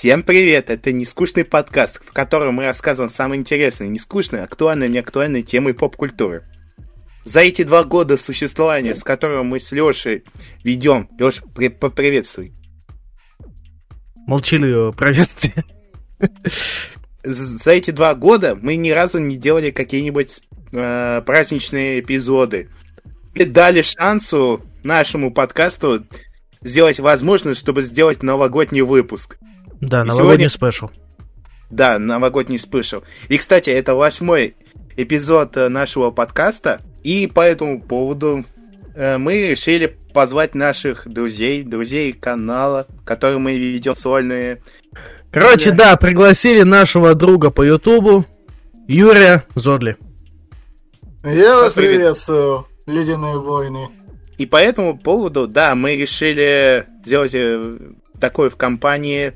Всем привет! Это нескучный подкаст, в котором мы рассказываем самые интересные, нескучные, актуальные и неактуальные темы поп-культуры. За эти два года существования, с которым мы с Лешей ведем, Леш, при- поприветствуй. Молчаливое приветствие. За эти два года мы ни разу не делали какие-нибудь э, праздничные эпизоды. И дали шансу нашему подкасту сделать возможность, чтобы сделать новогодний выпуск. Да, И новогодний сегодня- спешл. Да, новогодний special. И, кстати, это восьмой эпизод э, нашего подкаста. И по этому поводу э, мы решили позвать наших друзей, друзей канала, которые мы ведем сольные. Короче, да, пригласили нашего друга по Ютубу, Юрия Зодли. Я вас Привет. приветствую, ледяные войны. И по этому поводу, да, мы решили сделать э, такое в компании,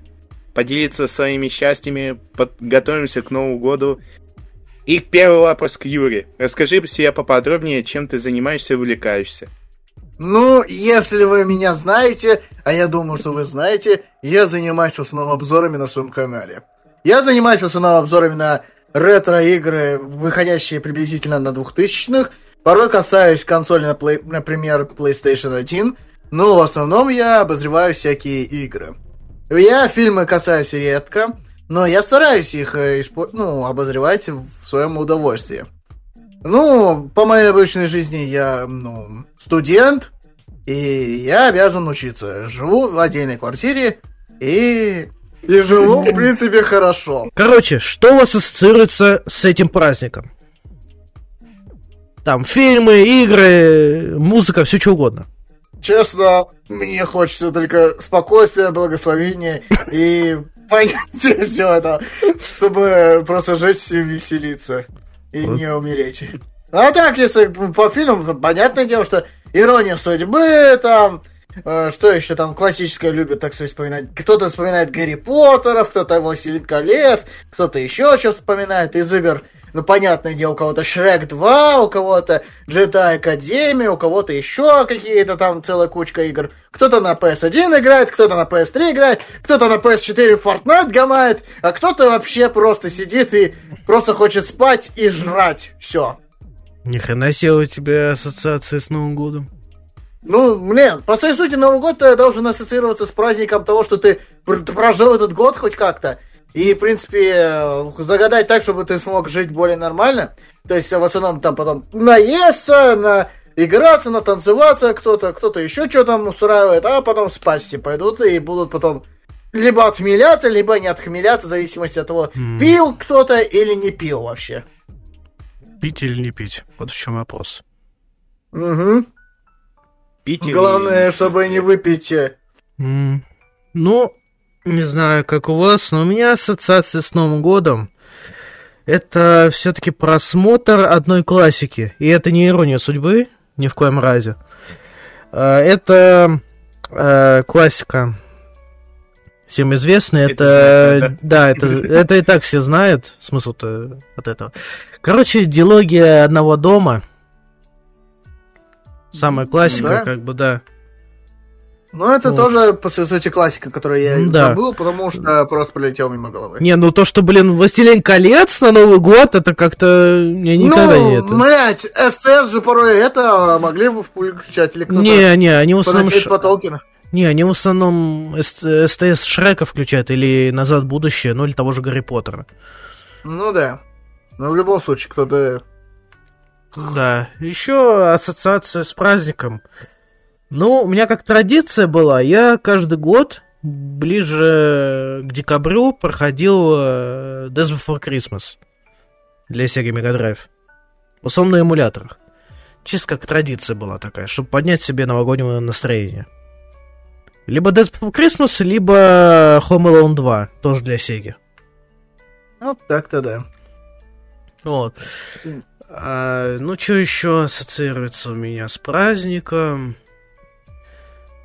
поделиться своими счастьями, подготовимся к Новому году. И первый вопрос к Юре. Расскажи себе поподробнее, чем ты занимаешься и увлекаешься. Ну, если вы меня знаете, а я думаю, что вы знаете, я занимаюсь в основном обзорами на своем канале. Я занимаюсь в основном обзорами на ретро-игры, выходящие приблизительно на 2000-х. Порой касаюсь консоли, на плей- например, PlayStation 1. Но в основном я обозреваю всякие игры. Я фильмы касаюсь редко, но я стараюсь их э, испо- ну, обозревать в своем удовольствии. Ну, по моей обычной жизни я, ну, студент, и я обязан учиться. Живу в отдельной квартире, и... И живу, в принципе, хорошо. Короче, что у вас ассоциируется с этим праздником? Там фильмы, игры, музыка, все что угодно. Честно, мне хочется только спокойствия, благословения и понятия все это, чтобы просто жить и веселиться и не умереть. А так, если по фильмам, понятное дело, что ирония судьбы, там, э, что еще там классическое любят, так сказать, вспоминать. Кто-то вспоминает Гарри Поттера, кто-то Властелин колец, кто-то еще что вспоминает из игр. Ну, понятное дело, у кого-то Шрек 2, у кого-то Джедай Академия, у кого-то еще какие-то там целая кучка игр. Кто-то на PS1 играет, кто-то на PS3 играет, кто-то на PS4 в Fortnite гамает, а кто-то вообще просто сидит и просто хочет спать и жрать. Все. Ни хрена себе у тебя ассоциация с Новым годом. Ну, блин, по своей сути, Новый год э, должен ассоциироваться с праздником того, что ты пр- прожил этот год хоть как-то. И, в принципе, э, загадать так, чтобы ты смог жить более нормально. То есть, в основном, там потом наесться, на играться, натанцеваться кто-то, кто-то еще что там устраивает, а потом спать все пойдут и будут потом либо отхмеляться, либо не отхмеляться, в зависимости от того, М. пил кто-то или не пил вообще. Пить или не пить? Вот в чем вопрос. Угу. Пить или- Главное, чтобы не выпить М, Ну, не знаю, как у вас, но у меня ассоциация с Новым годом. Это все-таки просмотр одной классики. И это не ирония судьбы, ни в коем разе. А, Это э, классика. Всем известная. Это Это, да, это, это и так все знают. Смысл-то от этого. Короче, дилогия одного дома. Самая классика, Да? как бы, да. Ну, это Вот. тоже, по сути, классика, которую я Да. забыл, потому что просто пролетел мимо головы. Не, ну то, что, блин, «Властелин колец» на Новый год, это как-то... Я никогда ну, не это... блядь, СТС же порой это могли бы включать или кто-то Не, не, они в основном... ш-. Не, они в основном С- СТС Шрека включают, или «Назад в будущее», ну или того же Гарри Поттера. Ну да. Но в любом случае, кто-то... Да, еще ассоциация с праздником. Ну, у меня как традиция была, я каждый год ближе к декабрю проходил э, Death Before Christmas для Sega Mega Drive. В основном на эмуляторах. Чисто как традиция была такая, чтобы поднять себе новогоднее настроение. Либо Death Before Christmas, либо Home Alone 2, тоже для Sega. Вот так-то да. Вот. А, ну, что еще ассоциируется у меня с праздником?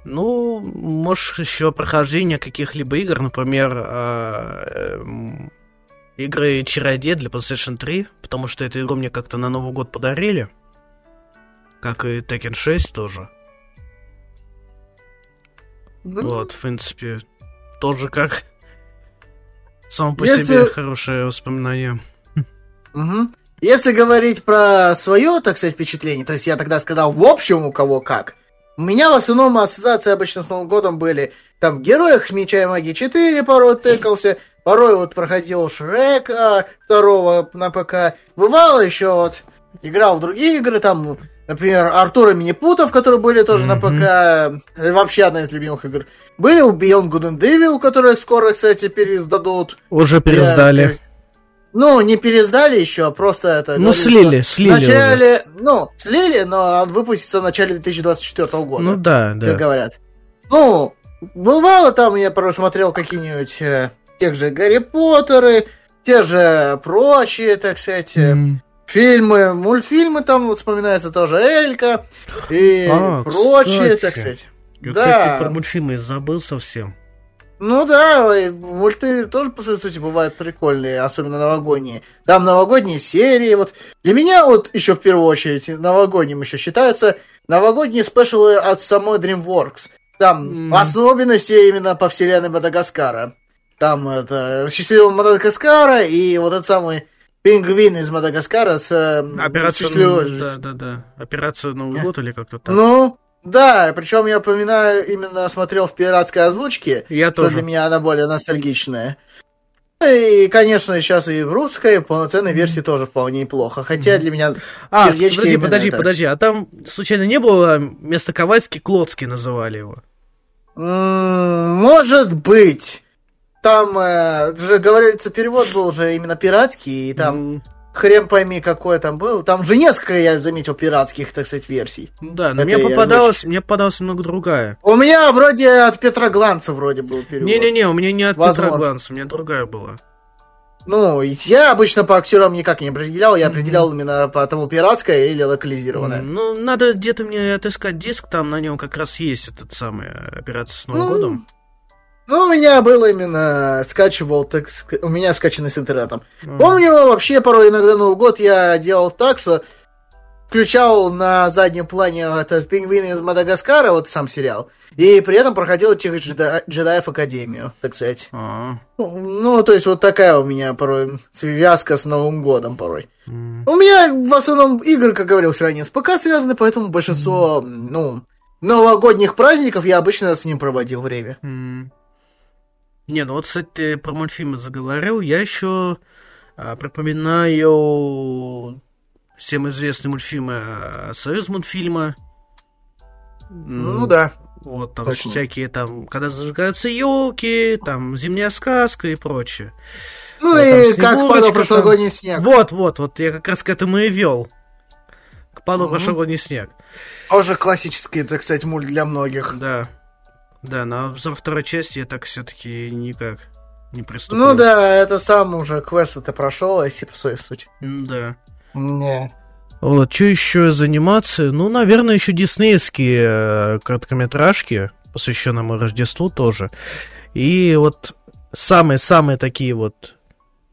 Ну, может, еще прохождение каких-либо игр, например, а, эм, игры Чародей для PlayStation 3, потому что эту игру мне как-то на Новый год подарили. Как и Tekken 6 тоже. Ну, Вот, в принципе, тоже как Само по Если- себе хорошее воспоминание. Мгм. Если говорить про свое, так сказать, впечатление, то есть я тогда сказал в общем у кого как, у меня в основном ассоциации обычно с Новым годом были там в Героях Меча и Магии 4 порой тыкался, порой вот проходил Шрек а, второго на ПК. Бывало еще вот играл в другие игры, там, например, Артура Минипутов, которые были тоже на Мгм. ПК, вообще одна из любимых игр. Были Beyond Good and Evil, которые скоро, кстати, переиздадут. Уже пересдали. Я, Ну, не пересдали еще, а просто это... Ну, говорили, слили, слили В начале... Ну, слили, но он выпустится в начале 2024 года, Ну да, как да. говорят. Ну, бывало там, я просмотрел какие-нибудь э, тех же Гарри Поттеры, те же прочие, так сказать, М. фильмы, мультфильмы там вот вспоминается тоже Элька и А, прочие, кстати. так сказать. Я, Да. Кстати, про мультфильмы забыл совсем. Ну да, и мульты тоже, по своей сути, бывают прикольные, особенно новогодние. Там новогодние серии, вот. Для меня вот еще в первую очередь новогодним еще считаются новогодние спешлы от самой DreamWorks. Там в особенности именно по вселенной Мадагаскара. Там это Счастливого Мадагаскара и вот этот самый пингвин из Мадагаскара с э, Операция... счастливой- Да, да, да. Операция Новый Э. год или как-то так. Ну, да, причем я поминаю, именно смотрел в пиратской озвучке, Я что тоже. для меня она более ностальгичная. Ну И, конечно, сейчас и в русской полноценной версии тоже вполне неплохо. Хотя для меня А, сердечки подожди, подожди, это. подожди. А там, случайно, не было вместо Ковальски Клоцки называли его? Может быть. Там э, же, говорится, перевод был уже именно пиратский, и там М, хрен пойми, какой там был. Там же несколько, я заметил, пиратских, так сказать, версий. ну Да, но мне попадалось, мне попадалось немного другая. У меня вроде от Петра Гланца вроде был перевод. Не-не-не, у меня не от Петра Возможно. Гланца, у меня другая была. Ну, я обычно по актерам никак не определял, я определял именно по тому пиратское или локализированное. М, Ну, надо где-то мне отыскать диск, там на нем как раз есть этот самый э, операция с Новым Ну, годом. Ну, у меня было именно скачивал, так у меня скачанный с интернетом. М. Помню, вообще порой иногда Новый год я делал так, что включал на заднем плане этот пингвин из Мадагаскара, вот сам сериал, и при этом проходил через джеда- джедаев Академию, так сказать. А, Ну, Ну, то есть вот такая у меня порой связка с Новым годом порой. м. У меня в основном игры, как говорил ранее, с ПК связаны, поэтому большинство, ну, новогодних праздников я обычно с ним проводил время. М. Не, ну вот, кстати, ты про мультфильмы заговорил. Я еще а, припоминаю всем известные мультфильмы а, Союз мультфильма. Ну да. Вот там точно. всякие там, когда зажигаются елки, там зимняя сказка и прочее. Ну Вот и там как падал там. прошлогодний снег. Вот, вот, вот я как раз к этому и вел. К падал Мгм. прошлогодний снег. Тоже классический, так сказать, мульт для многих. Да. Да, но обзор второй части я так все-таки никак не приступил. Ну да, это сам уже квест ты прошел, и типа своей сути. М, Да. Не. Вот, что еще из анимации? Ну, наверное, еще диснеевские э, короткометражки, посвященные Рождеству тоже. И вот самые-самые такие вот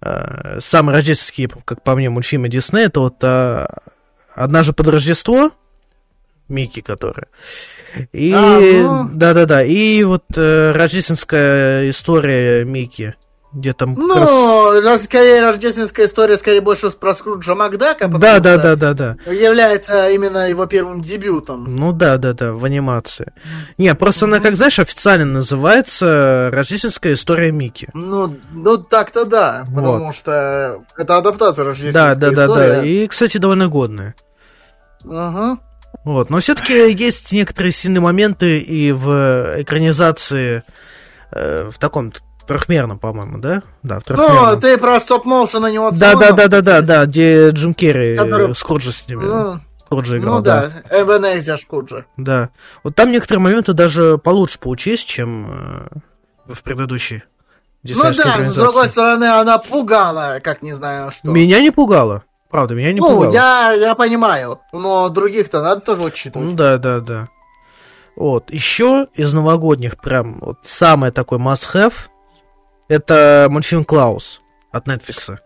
э, самые рождественские, как по мне, мультфильмы Диснея, это вот э, «Однажды под Рождество», Микки, которая. И, А, ну. да-да-да, и вот э, рождественская история Микки, где там Ну, раз- скорее рождественская история, скорее больше про Скруджа Макдака, Да, да, да, да, да. является именно его первым дебютом. Ну да, да, да, в анимации. Не, просто она, как знаешь, официально называется Рождественская история Микки. Ну, ну так-то да, Вот. потому что это адаптация Да, рождественской да, да, да. истории. И, кстати, довольно годная. Мгм. Вот. Но все-таки есть некоторые сильные моменты и в экранизации э, в таком трехмерном, по-моему, да? Да, в Ну, трехмерном. ты про стоп-моушен Да, анимационном. да, да, да, да, да, где Джим Керри Который- э, Скруджа с ними. Ну, Скруджа играл, ну да, Эбенезер Скруджа. Да. Вот там некоторые моменты даже получше получились, чем э, в предыдущей Ну да, но с другой стороны, она пугала, как не знаю что. Меня не пугало. Правда, меня не ну, пугало. я, я понимаю, но других-то надо тоже Ну учитывать. да, да, да. Вот. Еще из новогодних прям вот самый такой must-have это мультфильм Клаус от Netflix.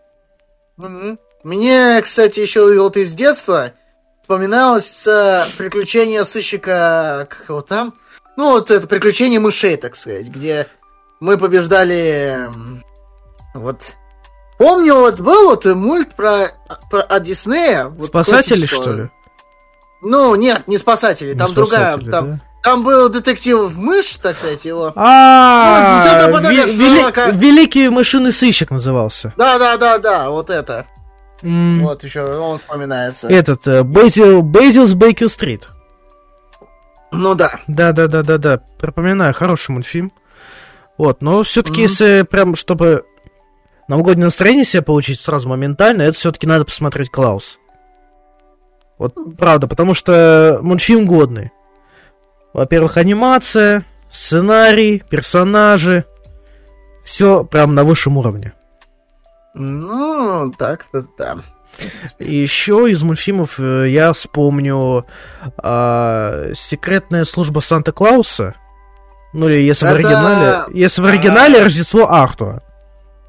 Мгм. Мне, кстати, еще вот из детства вспоминалось э, приключение сыщика, как его там? Ну, вот это приключение мышей, так сказать, где мы побеждали Вот. Помню, вот был вот мульт про, про от Диснея. Вот Спасатели, что ли? Ну, нет, не спасатели, Не там другая. спасатели, Там, да? там был детектив мышь, так сказать, его. А, Ну, вели- Великий мышиный сыщик назывался. Да, да, да, да, вот это. Вот еще он вспоминается. Этот, э, Бейзил, Бейзилс Бейкер Стрит. Ну да. Да, да, да, да, да. Припоминаю, хороший мультфильм. Вот, но все-таки, если прям, чтобы новогоднее настроение себе получить сразу моментально, это все-таки надо посмотреть Клаус. Вот, правда, потому что мультфильм годный. Во-первых, анимация, сценарий, персонажи. Все прям на высшем уровне. Ну, так-то да. Еще из мультфильмов э, я вспомню а, секретная служба Санта-Клауса. Ну или если в Это, оригинале. Если в оригинале Рождество Артура.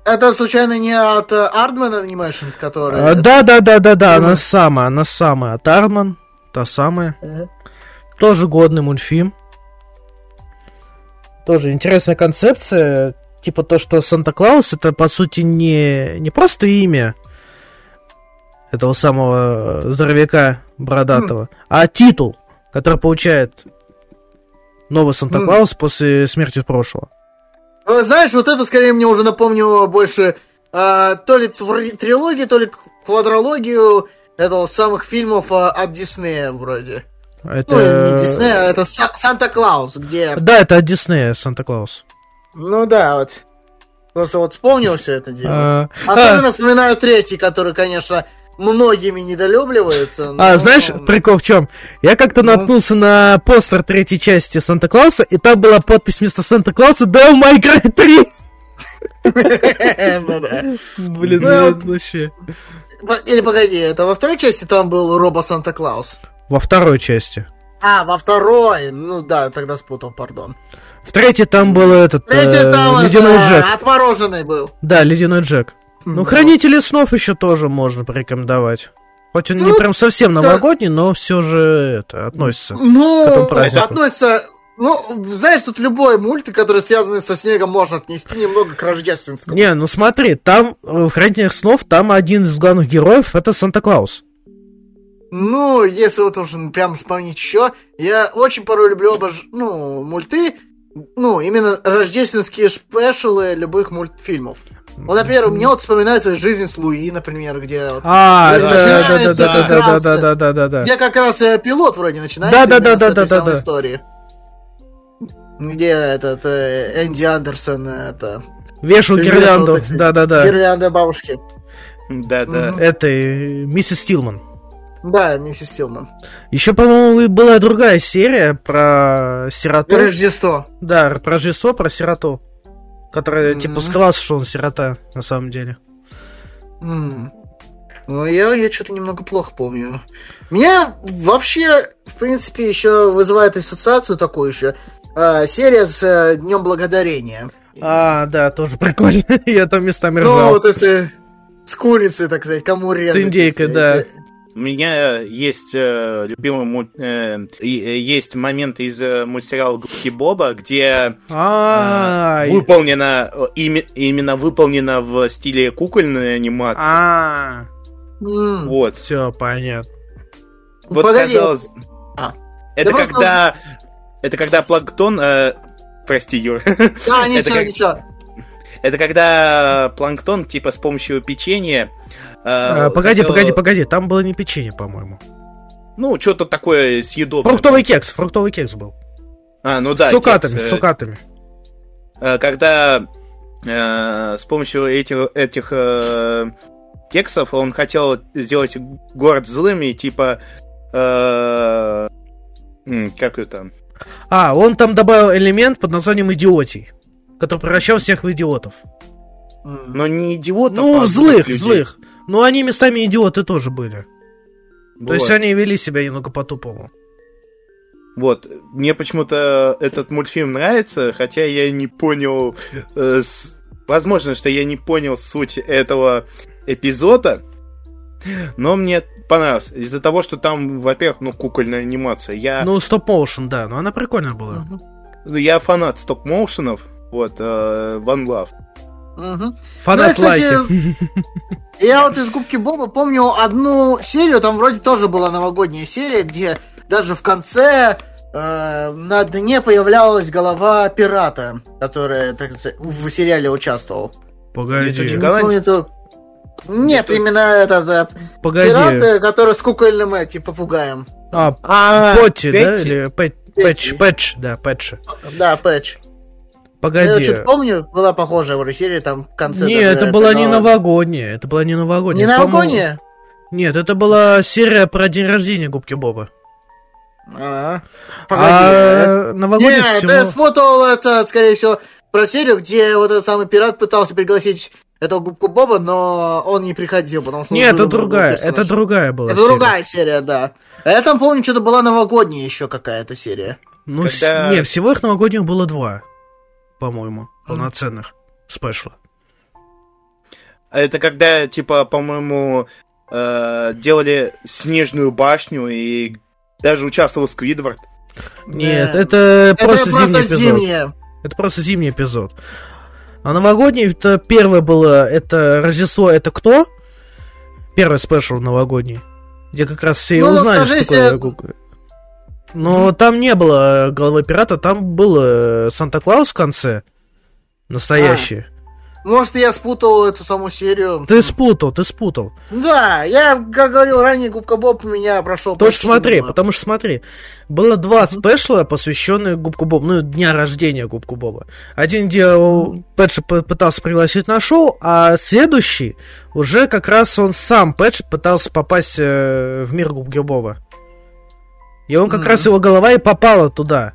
Это случайно не от э, Ardman Animations, который... А, да, да, да, да, да, она самая, она самая. Тарман, та самая. Тоже годный мультфильм. Тоже интересная концепция. Типа то, что Санта-Клаус это по сути не, не просто имя этого самого э, здоровяка бородатого, а титул, который получает новый Санта-Клаус после смерти прошлого. Э, Знаешь, вот это скорее мне уже напомнило больше э, то ли трилогию, то ли квадрологию этого самых фильмов э, от Диснея вроде. Это... Ну, не Диснея, а это Са- Санта-Клаус, где... Да, это от Диснея, Санта-Клаус. Ну да, вот. Просто вот вспомнил все это дело. А, Особенно вспоминаю третий, который, конечно, многими недолюбливается. но- А, знаешь, прикол в чем? Я как-то Ну. наткнулся на постер третьей части Санта-Клауса, и там была подпись вместо Санта-Клауса Devil May Cry 3. Ну. Блин, Ну, ну, вообще. По- Или погоди, это во второй части там был Робо Санта-Клаус? Во второй части. А, во второй. Ну да, тогда спутал, пардон. В третьей там был этот... Третий э, там Ледяной Джек. отмороженный был. Да, Ледяной Джек. Ну, Хранители снов еще тоже можно порекомендовать. Хоть он не Ну, прям совсем да. новогодний, но все же это относится. к Ну, этому празднику. относится... Ну, знаешь, тут любой мультик, который связан со снегом, можно отнести немного к рождественскому. Не, ну смотри, там э, в Хранителях снов, там один из главных героев это Санта-Клаус. Ну, если вот уж прям вспомнить еще, я очень порой люблю обож... ну, мульты, ну, именно рождественские спешалы любых мультфильмов. Вот, например, мне вот вспоминается «Жизнь с Луи», например, где, вот- А, да, да, да, да, да, как да, раз, да, да, да, да, да. где как раз э, пилот вроде начинается Да, да, да, с да, этой да, да, да. истории. Где этот э, Энди Андерсон, это... Вешал гирлянду, так сказать, да-да-да. Гирлянда бабушки. Да-да. Мгм. Это э, миссис Стилман. Да, миссис Стилман. Еще, по-моему, была другая серия про сироту. Рождество. Да, про Рождество, про сироту. Которая, Мгм. типа, скрывался, что он сирота, на самом деле. М. Ну, я, я что-то немного плохо помню. Меня вообще, в принципе, еще вызывает ассоциацию такую еще. э, серия с э, Днем Благодарения. А, да, тоже прикольно. Я там местами ну, ржал. вот эти с курицей, так сказать, кому резать. индейкой, так да. сказать. У меня есть э, любимый мульт- э, э, есть момент из э, мультсериала Губки Боба, где э, выполнено э, ими- именно выполнено в стиле кукольной анимации. а. Вот. все понятно. Вот Погоди. казалось. А. Это Да просто- когда. Это когда планктон. э, Прости, Юр. Да, Это ничего, как- ничего. Это когда планктон, типа, с помощью печенья. Э, А, Погоди, хотел- погоди, погоди, там было не печенье, по-моему. Ну, что-то такое съедобное. Фруктовый кекс, фруктовый кекс был. А, ну да. с цукатами, кекс, с э, цукатами. э, Когда э, с помощью этих, этих э, кексов он хотел сделать город злым и типа... э, как это? А, он там добавил элемент под названием идиотий, который превращал всех в идиотов. Но не идиотов, Ну, а злых, людей. злых. Ну, они местами идиоты тоже были. Вот. То есть они вели себя немного по-тупому. Вот, мне почему-то этот мультфильм нравится, хотя я не понял... э, с- Возможно, что я не понял суть этого эпизода, но мне понравился. Из-за того, что там, во-первых, ну, кукольная анимация. Я, Ну, стоп-моушен, да, но она прикольная была. Ну, я фанат стоп-моушенов, вот, э, One Love. Мгм. Фанат Ну, и, кстати, лайки. Я вот из Губки Боба помню одну серию, там вроде тоже была новогодняя серия, где даже в конце э, на дне появлялась голова пирата, который так сказать, в сериале участвовал. Погоди, Это Не помню, это- Нет, Это- именно этот да, погоди. пират, который с кукольным эти попугаем. А, А, Потти, да? Или. Пэтч, Пэтч, да, Пэтч. Да, Пэтч. Я Погоди. что-то помню, была похожая вроде серия там в конце. Не, даже это была не но- новогодняя. Это была не новогодняя. Не новогодняя? Нет, это была серия про день рождения Губки Боба. А, Погоди. А новогодних Нет, всего... я спутал это, скорее всего, про серию, где вот этот самый пират пытался пригласить этого губку Боба, но он не приходил, потому что... Нет, это другая, это другая была Это серия. другая серия, да. А я там помню, что-то была новогодняя еще какая-то серия. Ну, Когда- с- не, всего их новогодних было два, по-моему, полноценных спешла. А Это когда, типа, по-моему, э, делали снежную башню и даже участвовал Сквидвард. Нет, Да. это Это просто зимний эпизод. зимняя. Это просто зимний эпизод. А новогодний, это первое было, это Рождество, это кто? Первый спешл новогодний. Где как раз все Ну, узнали, что такое Но там не было головы пирата, там был э, Санта-Клаус в конце. Настоящий. Может, я спутал эту саму серию. Ты спутал, ты спутал. Да, я, как говорил ранее, Губка Боб меня прошел. Тоже смотри, мимо. потому что смотри, было два спешла, посвященных Губку Бобу, ну, дня рождения Губку Боба. Один, где о, Пэтч пытался пригласить на шоу, а следующий уже как раз он сам, Пэтч, пытался попасть э, в мир Губки Боба. И он как Мгм. раз его голова и попала туда.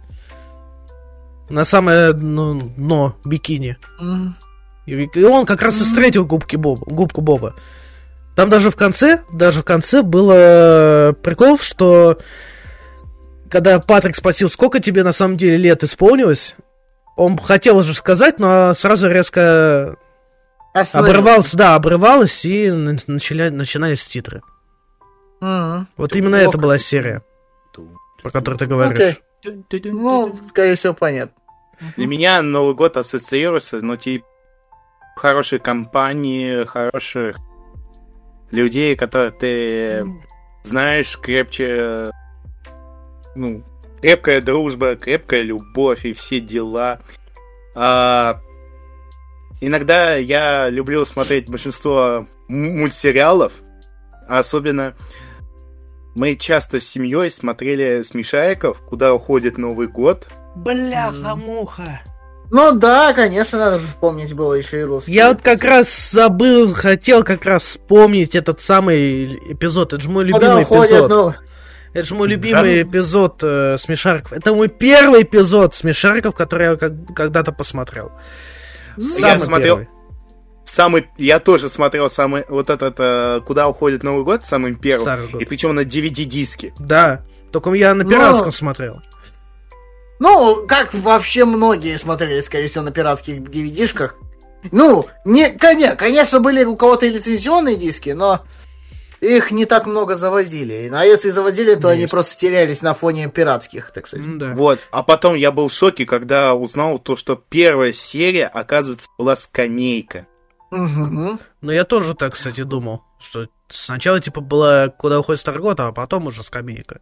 На самое ну, дно бикини. М. И, и он как раз и встретил губки Боба, губку Боба. Там даже в конце, даже в конце было э, прикол, что когда Патрик спросил, сколько тебе на самом деле лет исполнилось, он хотел уже сказать, но сразу резко Остановился. обрывался, да, обрывалось, и на- начали, начинались титры. Мгм. Вот именно Ок. это была серия, про которую ты говоришь. Окей. Ну, скорее всего, понятно. Для меня Новый год ассоциируется, ну, типа, хорошей компании, хороших людей, которые ты знаешь крепче, ну, крепкая дружба, крепкая любовь и все дела. А, иногда я люблю смотреть большинство мультсериалов, особенно мы часто с семьей смотрели «Смешариков», куда уходит Новый год. Бляха-муха. Ну да, конечно, надо же вспомнить было еще и русский. Я вот как раз забыл, хотел как раз вспомнить этот самый эпизод. Это же мой любимый уходят, эпизод. ну, Это же мой любимый эпизод э, Смешариков. Это мой первый эпизод Смешариков, который я как- когда-то посмотрел. Самый смотрел- первый. Самый, я тоже смотрел самый, вот этот, э, куда уходит Новый год, самым первым. Старый год. И причем на DVD-диске. Да. Только я на Ну. пиратском смотрел. Ну, как вообще многие смотрели, скорее всего, на пиратских DVD-шках. Ну, не, коня- конечно, были у кого-то и лицензионные диски, но их не так много завозили. А если завозили, то они Есть. просто терялись на фоне пиратских, так сказать. М, Да. Вот. А потом я был в шоке, когда узнал то, что первая серия, оказывается, была скамейка. Мгм. Но я тоже так, кстати, думал. Что сначала, типа, была «Куда уходит старый год», а потом уже «Скамейка».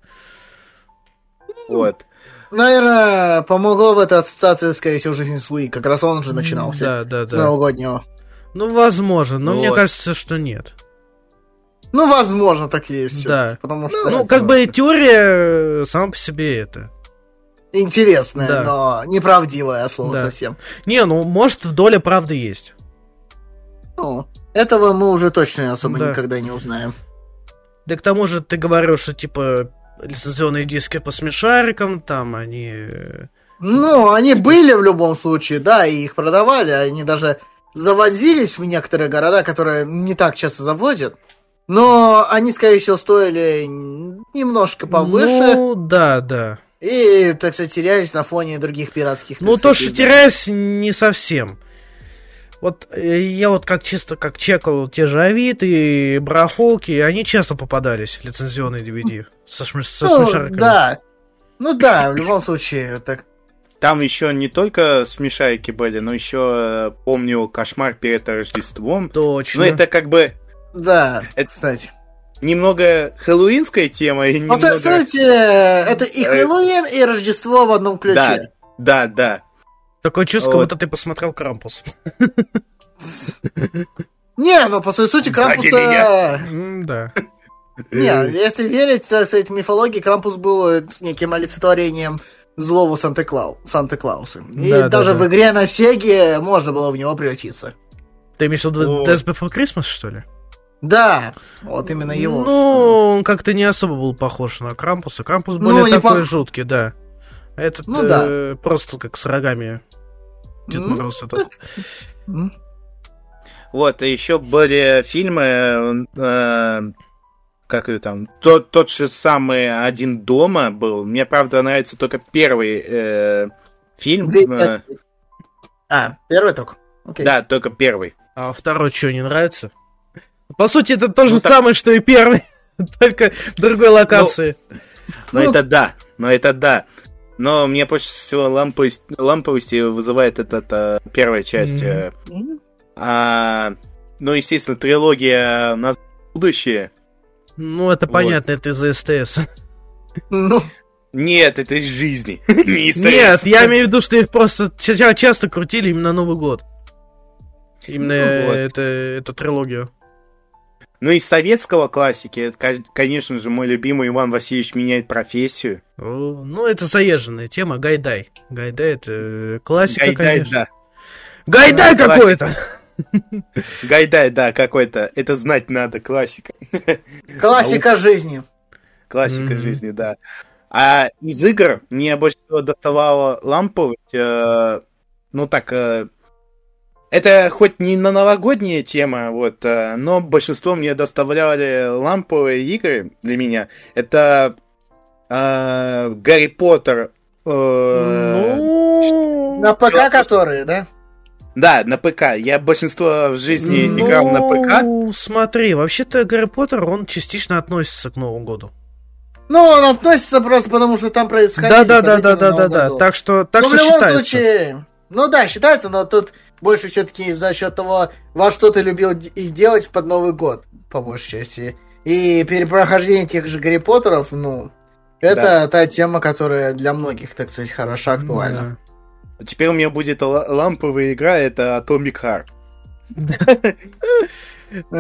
Вот. Наверное, помогло в этой ассоциации, скорее всего, жизнь Слуи. Как раз он же начинался. Да, да, С да. новогоднего. Ну, возможно, но мне Вот. кажется, что нет. Ну, возможно, так и есть. Да. Потому что Ну, как бы теория э, сама по себе это. интересное, Да. но неправдивое слово Да. совсем. Не, ну, может, в доле правды есть. Ну, этого мы уже точно особо Да. никогда не узнаем. Да к тому же ты говорил, что, типа, лицензионные диски по смешарикам, там, они... э, Ну, они были в любом случае, да, и их продавали, они даже завозились в некоторые города, которые не так часто завозят. Но они, скорее всего, стоили немножко повыше Ну, да, да. и, так сказать, терялись на фоне других пиратских. Ну, то, что теряюсь, не совсем. Вот э, я вот как чисто как чекал те же Авито и барахолки, они часто попадались, лицензионные DVD, со, шми- со Ну, смешариками. да. Ну да, в любом случае, так. там еще не только смешарики были, но еще помню кошмар перед Рождеством. Точно. Ну, это как бы Да, Это- кстати. немного хэллоуинская тема и По немного... сути, это и Э, Хэллоуин, и Рождество в одном ключе. Да, да. Такое чувство, Вот. будто ты посмотрел Крампус. Не, ну по своей сути Крампуса... Да. Не, если верить, так сказать, мифологии, Крампус был э, неким олицетворением злого Санта-Клау... Санта-Клауса. И Да, да, даже да. в игре на Сеге можно было в него превратиться. Ты имеешь в виду О. Death Before Christmas, что ли? Да, вот именно его. Ну, он как-то не особо был похож на Крампуса. Крампус Ну, более такой жуткий, да. Этот Ну, э, просто как с рогами. Дед М. Мороз этот. М. Вот, и еще были фильмы, э, как ее там, тот, тот же самый «Один дома» был. Мне, правда, нравится только первый э, фильм. Да, э, А, первый только? Окей. да, только первый. А второй что, не нравится? По сути, это то же Ну, так- самое, что и первый, только в другой локации. Но Ну- это да, но это да. Но мне больше всего ламповость, ламповости вызывает эта та первая часть. М. а, ну, естественно, трилогия «Назад в будущее». Ну, это Вот. понятно, это из-за СТС. Ну, Нет, это из жизни. Не из Нет, я имею в виду, что их просто ча- часто крутили именно на Новый год. Именно Ну вот. это, эту трилогию. Ну, из советского классики, это, ко- конечно же, мой любимый Иван Васильевич меняет профессию. Ну, это заезженная тема, Гайдай. Гайдай это э, классика, Гайдай, конечно. да. Гайдай Да, какой-то! Гайдай, да, какой-то. Это знать надо, классика. классика жизни. Классика жизни, да. А из игр мне больше всего доставала ламповость. э, ну так, э, это хоть не на новогодняя тема, вот, э, но большинство мне доставляли ламповые игры для меня. Это э, Гарри Поттер. э, Ну, На ПК которые, да? Да, на ПК. Я большинство в жизни играл на ПК. Ну, смотри, вообще-то Гарри Поттер, он частично относится к Новому году. Ну, он относится просто потому, что там происходило Да, да, да, да, да, да, да. Так что, так ну, что в любом считается. случае, ну да, считается, но тут больше все-таки за счет того, во что ты любил и делать под Новый год, по большей части. И перепрохождение тех же Гарри Поттеров, ну, это Да. та тема, которая для многих, так сказать, хороша, актуальна. Теперь у меня будет ла- ламповая игра, это Atomic Heart.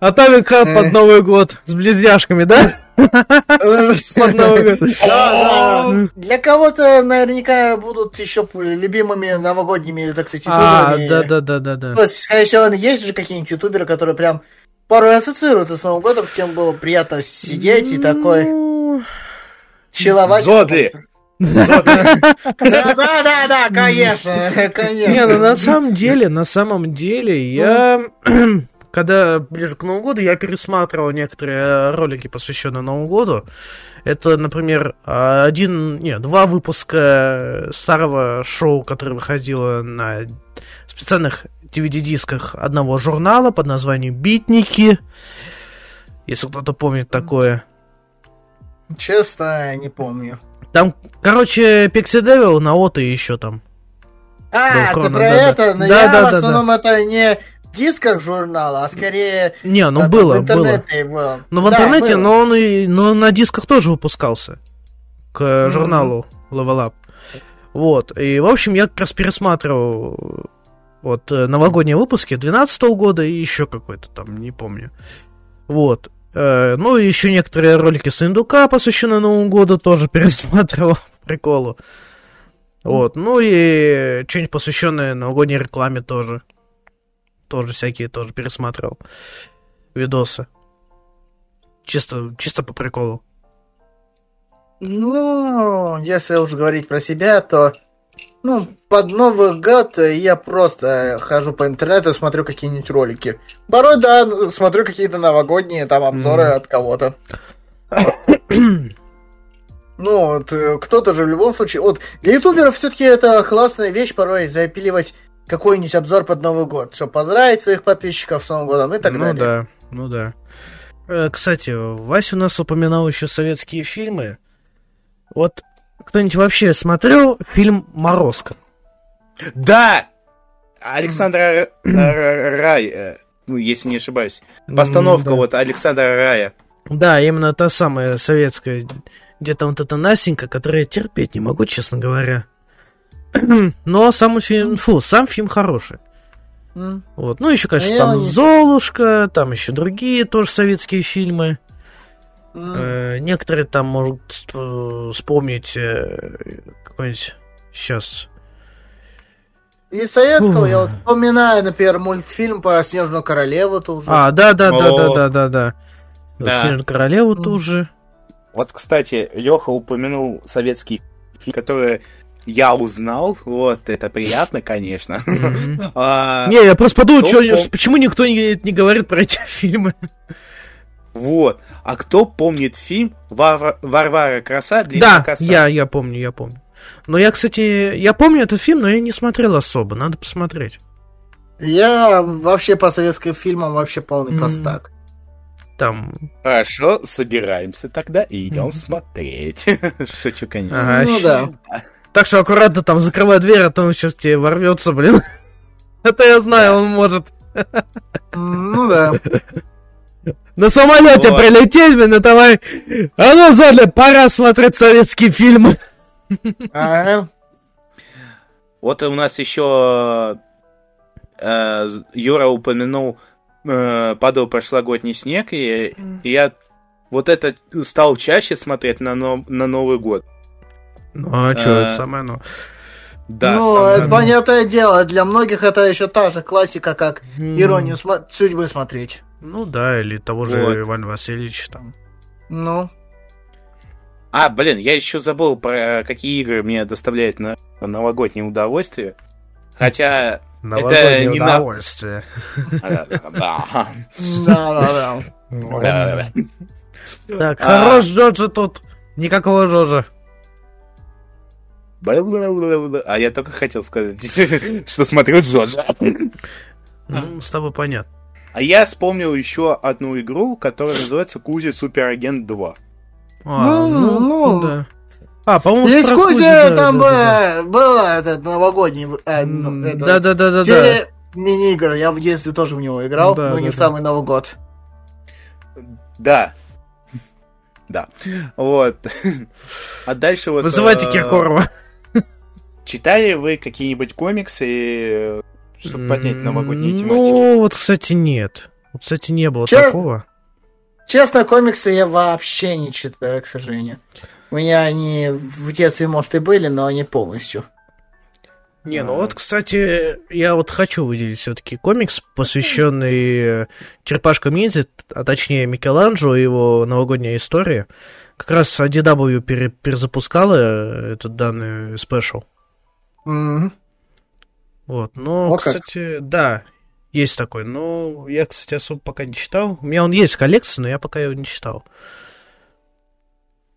Atomic Heart под Э. Новый год с близняшками, да? Для кого-то наверняка будут еще любимыми новогодними, так сказать, А, ютуберами. да, да, да, да, да. Ну, скорее всего, есть же какие-нибудь ютуберы, которые прям порой ассоциируются с Новым годом, с кем было приятно сидеть и такой Ну, человать. Зодли. Да, да, да, да, конечно, конечно. Не, ну на самом деле, на самом деле, я... Когда ближе к Новому году, я пересматривал некоторые ролики, посвященные Новому году. Это, например, один, не, два выпуска старого шоу, которое выходило на специальных DVD-дисках одного журнала под названием «Битники». Если кто-то помнит такое. Честно, не помню. Там, короче, Пикси Девил, Наота и еще там. А, ты про да-да. это? Но Да, я да, в да, основном это не дисках журнала, а скорее Не, ну это было, в было. интернете было. Ну, в Да, интернете, было. но он и но на дисках тоже выпускался. К э, журналу Level Up. Вот. И, в общем, я как раз пересматривал вот э, новогодние выпуски 2012 года и еще какой-то там, не помню. Вот. Э, Ну, и еще некоторые ролики с Индука, посвященные Новому году, тоже пересматривал. Приколу. Вот. Ну и что-нибудь посвященное новогодней рекламе тоже. Тоже всякие тоже пересматривал. Видосы. Чисто, чисто по приколу. Ну, если уж говорить про себя, то ну, под Новый год я просто хожу по интернету, смотрю какие-нибудь ролики. Порой, да, смотрю какие-то новогодние там обзоры Мгм. от кого-то. Ну, вот, э, кто-то же в любом случае... Вот для ютуберов все-таки это классная вещь порой запиливать какой-нибудь обзор под Новый год, чтобы поздравить своих подписчиков с Новым годом и так ну далее. да, ну да. Э, Кстати, Вася у нас упоминал еще советские фильмы. Вот кто-нибудь вообще смотрел фильм «Морозко»? Да! Александр Р- Р- Рай, э, ну, если не ошибаюсь. Постановка да. вот Александра Рая. Да, именно та самая советская, где там вот эта Настенька, которую я терпеть не могу, честно говоря. Но сам фильм, фу, сам фильм хороший. Вот. Ну, еще, конечно, Я там не- Золушка, там еще другие тоже советские фильмы. Э, некоторые там могут вспомнить э, какой-нибудь сейчас. Из советского Фу. я вот вспоминаю, например, мультфильм про Снежную Королеву тоже. А, да, да, да, да, да, да, да. Да. Снежную королеву тоже. Вот, кстати, Леха упомянул советский фильм, который я узнал. Вот, это приятно, конечно. А, Не, я просто подумал, почему никто не, говорит про эти фильмы. Вот. А кто помнит фильм «Варва- Варвара Краса Да, длинная коса»? я, я помню, я помню. Но я, кстати, я помню этот фильм, но я не смотрел особо, надо посмотреть. Я вообще по советским фильмам вообще полный простак. Там, Хорошо, собираемся тогда и идем Мгм. смотреть. Шучу, конечно. ага, Ну щ- да. Так что аккуратно там закрывай дверь, а то он сейчас тебе ворвется, блин. Это я знаю, он может Ну да. на самолете Вот. прилететь, блин, и давай. А ну, Золя, пора смотреть советские фильмы. Ага. Вот у нас еще э, Юра упомянул э, падал прошлогодний снег, и, и я вот это стал чаще смотреть на, но- на Новый год. Ну, а что, что, это это самое, ну. Да, ну, это понятное дело. Для многих это еще та же классика, как иронию судьбы смотреть. Ну да, или того же Вот. Иван Васильевич там. Ну, А, блин, я еще забыл про какие игры мне доставляют на новогоднее удовольствие. Хотя... Новогоднее не на- удовольствие. Да, да, да, да. Так, А. хорош Джорджа тут. Никакого Джорджа. А я только хотел сказать, что смотрю Джорджа. Ну, с тобой понятно. А я вспомнил еще одну игру, которая называется Кузи Суперагент 2. А, Ну, ну, ну. да. А, по-моему, Здесь Кузя, да, там да, да, э, было этот новогодний э, ну, это, Да, мини-игр. Я в детстве тоже в него играл, Да, но да, не в самый Новый год. Да. Да. Вот. А дальше вот... Вызывайте э, Киркорова. Читали вы какие-нибудь комиксы, чтобы поднять новогодние тематики? Ну, вот, кстати, нет. Вот, Кстати, не было Честно? такого. Честно, комиксы я вообще не читаю, к сожалению. У меня они в детстве, может, и были, но не полностью. Не, ну вот, кстати, я вот хочу выделить все-таки комикс, посвященный э, черепашкам ниндзя, а точнее Микеланджело и его новогодняя история. Как раз IDW пере- перезапускала э, этот данный спешл. Мгм. Вот, но, как. кстати, да, есть такой. Но я, кстати, особо пока не читал. У меня он есть в коллекции, но я пока его не читал.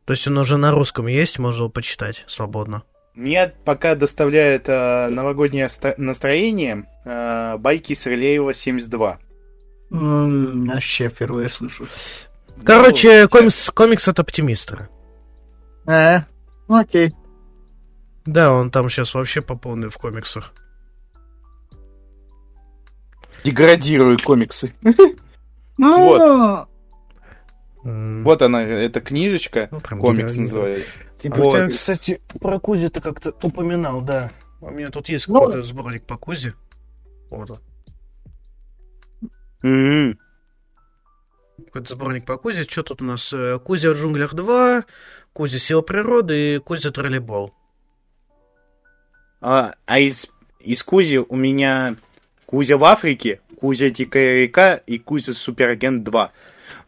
То есть он уже на русском есть, можно его почитать свободно. Мне пока доставляет э, новогоднее настроение э, байки Срелеева 72. М, Вообще впервые слышу. Короче, Ну, комикс, комикс от оптимиста. Э, окей. Да, он там сейчас вообще по полной в комиксах. Деградирую комиксы. Ну, Вот. Вот она, эта книжечка, ну, комикс называется. типа, Вот. Вот. Я, кстати, про Кузи ты как-то упоминал, да. У меня тут есть Ну- какой-то сборник по Кузе. Вот он. М. Какой-то сборник по Кузе. Что тут у нас? Э, Кузя в джунглях 2, Кузя сила природы и Кузя троллейбол. А, а из, из Кузи у меня Кузя в Африке, Кузя Дикая река и Кузя Суперагент 2.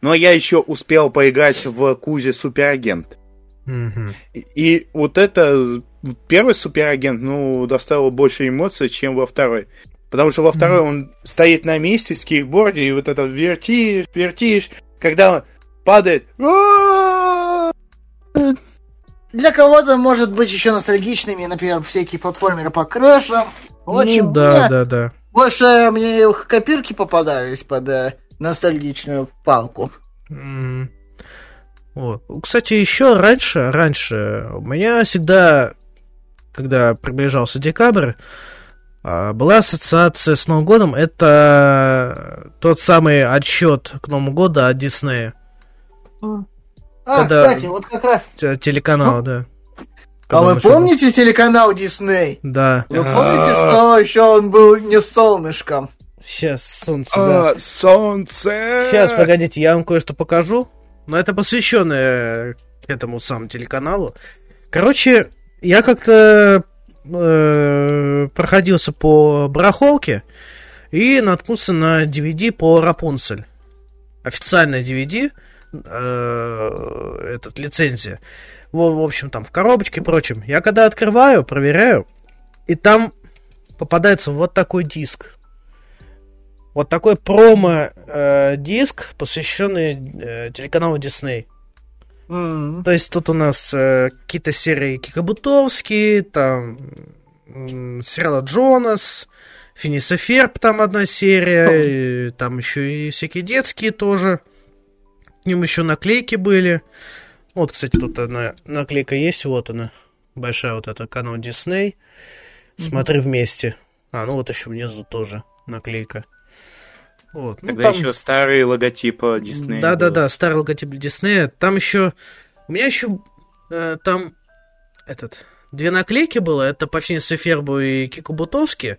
Но я еще успел поиграть в Кузя Суперагент. Мгм. И, и вот это первый суперагент, ну, доставил больше эмоций, чем во второй. Потому что во второй он стоит на месте, скейтборде, и вот это вертишь, вертишь, когда он падает. Для кого-то может быть еще ностальгичными, например, всякие платформеры по крэшам. Общем, ну, да, мне да, да. больше мне их копирки попадались под э, ностальгичную палку. М. Вот. Кстати, еще раньше, раньше у меня всегда, когда приближался декабрь, а, была ассоциация с Новым годом. Это тот самый отсчет к Новому году от Диснея. А, Когда- кстати, вот как раз. Те- Телеканал, Ну, да. А вы помните телеканал Дисней? Да. Вы А. помните, что еще он был не солнышком? Сейчас солнце, да. А, солнце! Сейчас, погодите, я вам кое-что покажу. Но это посвященное этому самому телеканалу. Короче, я как-то э, проходился по барахолке и наткнулся на DVD по Рапунцель. Официальная DVD, э, этот, лицензия. Вот, в общем, там в коробочке и прочем. Я когда открываю, проверяю, и попадается вот такой диск. Вот такой промо-диск, посвященный э, телеканалу Дисней. М. То есть тут у нас э, какие-то серии Кикабутовский, там м, сериала Джонас, Финиса Ферб там одна серия, и там еще и всякие детские тоже. К ним еще наклейки были. Вот, кстати, тут одна наклейка есть, вот она. Большая вот эта канал Дисней. Смотри вместе. А, ну вот еще внизу тоже наклейка. Вот. ну, Когда там- еще старый логотип Диснея. да, да, да, старый логотип Диснея. Там еще. У меня еще э, там этот. Две наклейки было. Это по Финису Фербу и Кику Бутовски.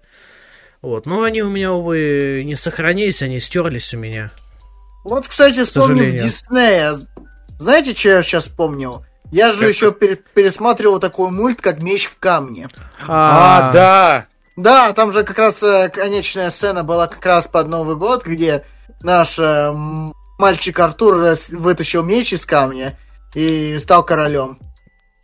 Вот. Но они у меня, увы, не сохранились, они стерлись у меня. Вот, кстати, вспомнив сожалению. Диснея, знаете, что я сейчас вспомнил? Я же Как еще пере- пересматривал такой мульт, как «Меч в камне». А, да! Да, там же как раз э, конечная сцена была как раз под Новый год, где наш э, мальчик Артур э, вытащил меч из камня и стал королем.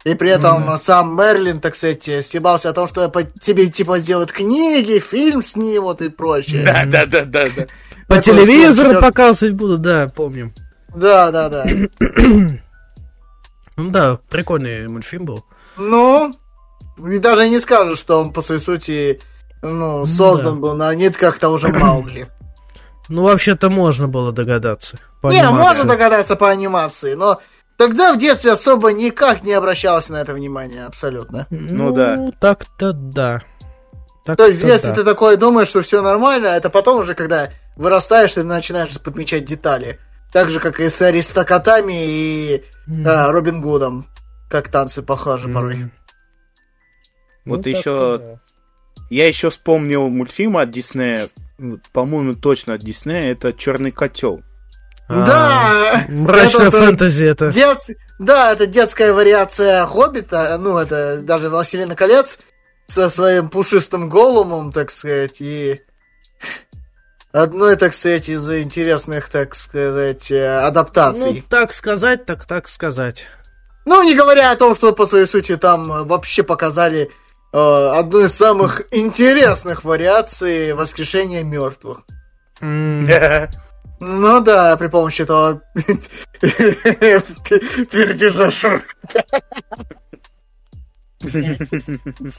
И при этом э, сам Мерлин, так сказать, стебался о том, что по тебе типа сделают книги, фильм снимут и прочее. Да, да, да, да, да. По телевизору показывать будут, да, помним. Да, да, да. Ну да, прикольный мультфильм был. Ну, и даже не скажешь, что он по своей сути ну, создан да. был на нитках того же Маугли. Ну, вообще-то можно было догадаться. по Не, анимации. можно догадаться по анимации, но тогда в детстве особо никак не обращалось на это внимание, абсолютно. Ну да. Так-то да. Так То есть в детстве ты такое думаешь, что все нормально, а это потом уже, когда вырастаешь, ты начинаешь подмечать детали. Так же, как и с аристократами и а, Робин Гудом. Как танцы похожи порой. Ну, Вот еще Я еще вспомнил мультфильм от Диснея, ну, по-моему, точно от Диснея, это Черный котел. Да! Мрачная Это- фэнтези это. Дет... Да, это детская вариация Хоббита, ну, это даже «Властелина колец» со своим пушистым голумом, так сказать, и одной, так сказать, из интересных, так сказать, э, Ну, адаптаций. так сказать, так так сказать. Ну, не говоря о том, что, по своей сути, там вообще показали э, одну из самых интересных вариаций воскрешения мертвых. М, Ну да, при помощи этого пердежа Шрека.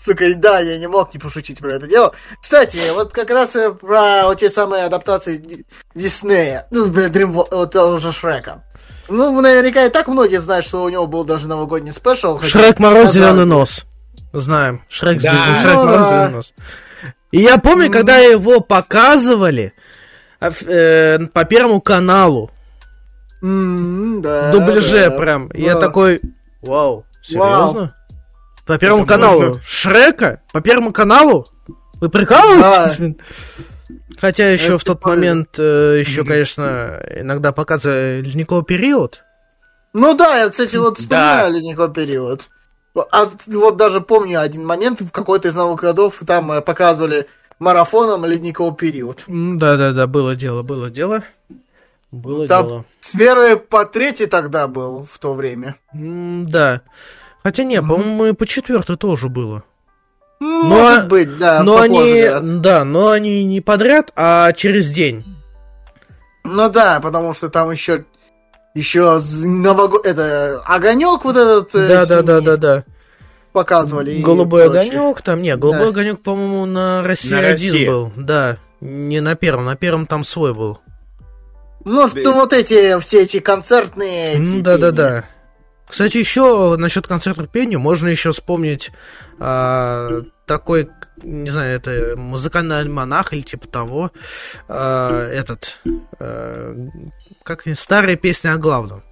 Сука, и да, я не мог не пошутить про это дело. Кстати, вот как раз э, про вот те самые адаптации Ди- Диснея, ну, Дрим, вот того же Шрека. Ну, наверняка и так многие знают, что у него был даже новогодний спешл. Шрек Мороз, зеленый нос. Знаем. Шрек, Да. Шрек Ну Мороз, да. зеленый нос. И я помню, когда его показывали э, по первому каналу, М, да, дубляже да. прям. Я Да. такой, вау, серьезно? По первому каналу можно? Шрека? По первому каналу? Вы прикалываетесь? Хотя еще Это в тот правильно. момент э, еще, конечно, иногда показывали ледниковый период. Ну да, я, кстати, вот Да. вспоминаю ледниковый период. А вот даже помню один момент, в какой-то из новых годов там э, показывали марафоном ледниковый период. М, Да-да-да, было дело, было дело. Было Там дело. с первой по третий тогда был в то время. М, Да. Хотя не, по-моему, и по четвертой тоже было. Но- Может быть, да, но они, гораздо. да, но они не подряд, а через день. Ну да, потому что там еще еще нового... это огонек вот этот э, Да, да, да, синий да, да. Показывали. и Голубой огонек, там, не, голубой Да. огонек, по-моему, на России На один России. был. Да. Не на первом, на первом там свой был. Ну, что вот эти, все эти концертные... Да-да-да. Кстати, еще насчет концертных пений можно еще вспомнить а, такой, не знаю, это музыкальный альманах или типа того, а, этот, а, как они, старые песни о главном.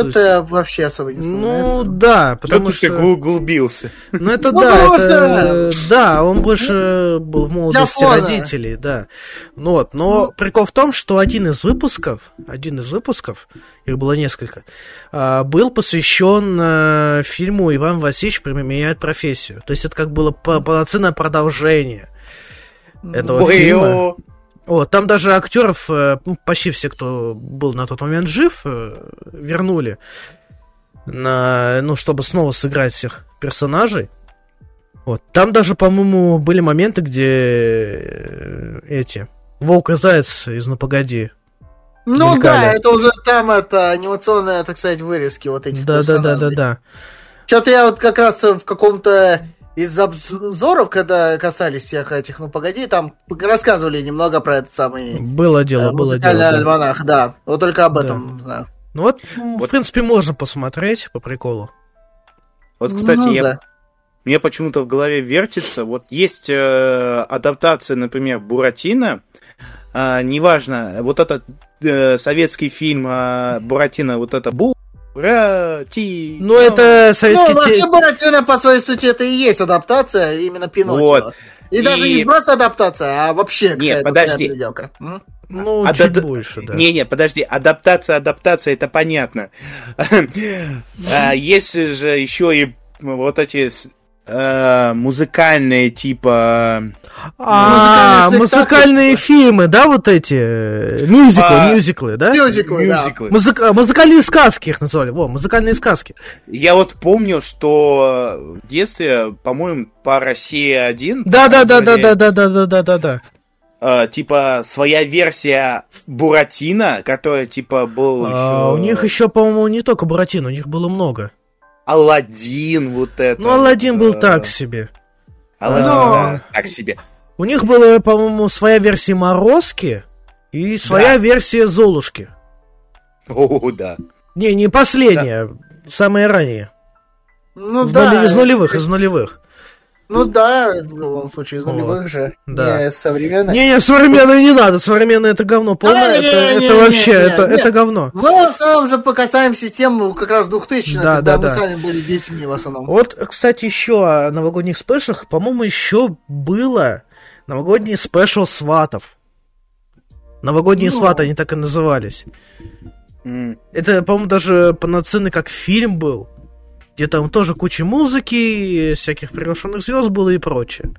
Что-то есть- вообще особо не Ну да, потому Потому что... ты углубился. Ну это Ну, да, потому это... да, он больше был в молодости родителей, да. Ну вот, но прикол в том, что один из выпусков, один из выпусков, их было несколько, а, был посвящен э, фильму Иван Васильевич меняет профессию. То есть это как было по- полноценное продолжение этого фильма. О, Вот, там даже актеров, э, ну, почти все, кто был на тот момент жив, э, вернули, на, ну, чтобы снова сыграть всех персонажей. Вот. Там даже, по-моему, были моменты, где э, эти Волк и Заяц из «Ну, погоди». Ну мелькали. да, это уже там это анимационные, так сказать, вырезки вот этих Да-да-да-да-да. Что-то я вот как раз в каком-то из обзоров, когда касались всех этих, ну погоди, там рассказывали немного про этот самый Было дело, э, было музыкальный дело. да. альманах, да. Вот только об Да. этом знаю. Ну вот, м, в Вот. принципе, можно посмотреть по приколу. Вот, кстати, Ну я да. мне почему-то в голове вертится. Вот есть э, адаптация, например, Буратино. А, неважно, вот этот э, советский фильм э, Буратино, вот это Бурати. Ну, это советский... Ну, вообще, Буратино, по своей сути, это и есть адаптация, именно Пиноккио. Вот. И, И- даже не просто адаптация, а вообще какая-то подожди. Ну, А чуть да- больше, да. Не-не, подожди, адаптация, адаптация, это понятно. А, Есть же еще и вот эти э, музыкальные типа... А, Музыкальные музыкальные фильмы, да, вот эти? э, Мюзиклы, А, мюзиклы, да? Мюзиклы, да. Музыка- музыкальные сказки их называли. Во, музыкальные сказки. Я вот помню, что в детстве, по-моему, по России один Да, да, да, да, да, да, да, да, да, да, да. э, типа своя версия Буратино, которая типа был А, еще у них еще, по-моему, не только Буратино, у них было много. Алладин, вот это. Ну, Алладин был так себе. Алладин, Но- да, так себе. У них была, по-моему, своя версия Морозки и своя Да. версия Золушки. О, да. Не, не последняя, самые ранние. Ну В да. из нулевых, из нулевых. Ну да, в любом случае, из Вот. нулевых же. Да. Не современных. Не-не, современные не надо, современные это говно полное, А, это, это вообще, не, это, не. это говно. Мы в целом же покасаемся тему как раз 2000-х, Да, когда да, мы да. сами были детьми в основном. Вот, кстати, еще о новогодних спешах, по-моему, еще было новогодний спешл сватов. Новогодние Ну. сваты, они так и назывались. М. Это, по-моему, даже полноценный как фильм был. Где там тоже куча музыки, всяких приглашенных звезд было и прочее.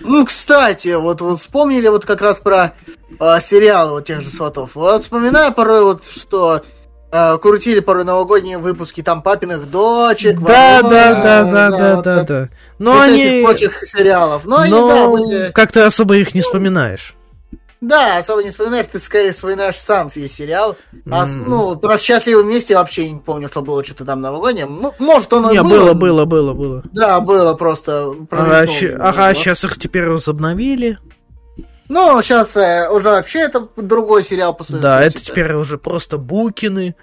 Ну, кстати, вот, вот вспомнили вот как раз про а, сериалы вот тех же сватов. Вот вспоминаю порой вот, что а, крутили порой новогодние выпуски там папиных дочек. Да, Вовы, да, да, да, да, вот да, да. Но вот они... прочих сериалов. Но, они, но да, были... как-то особо их не вспоминаешь. Да, особо не вспоминаешь, ты скорее вспоминаешь сам весь сериал. А, М. ну, про счастливы вместе вообще не помню, что было что-то там новогоднее. Ну, может, оно и Не, было, было, было, было. Да, было просто. Ага, промелькнуло щ- ага, сейчас их теперь возобновили. Ну, сейчас уже вообще это другой сериал по сути. Да, это теперь уже просто Букины.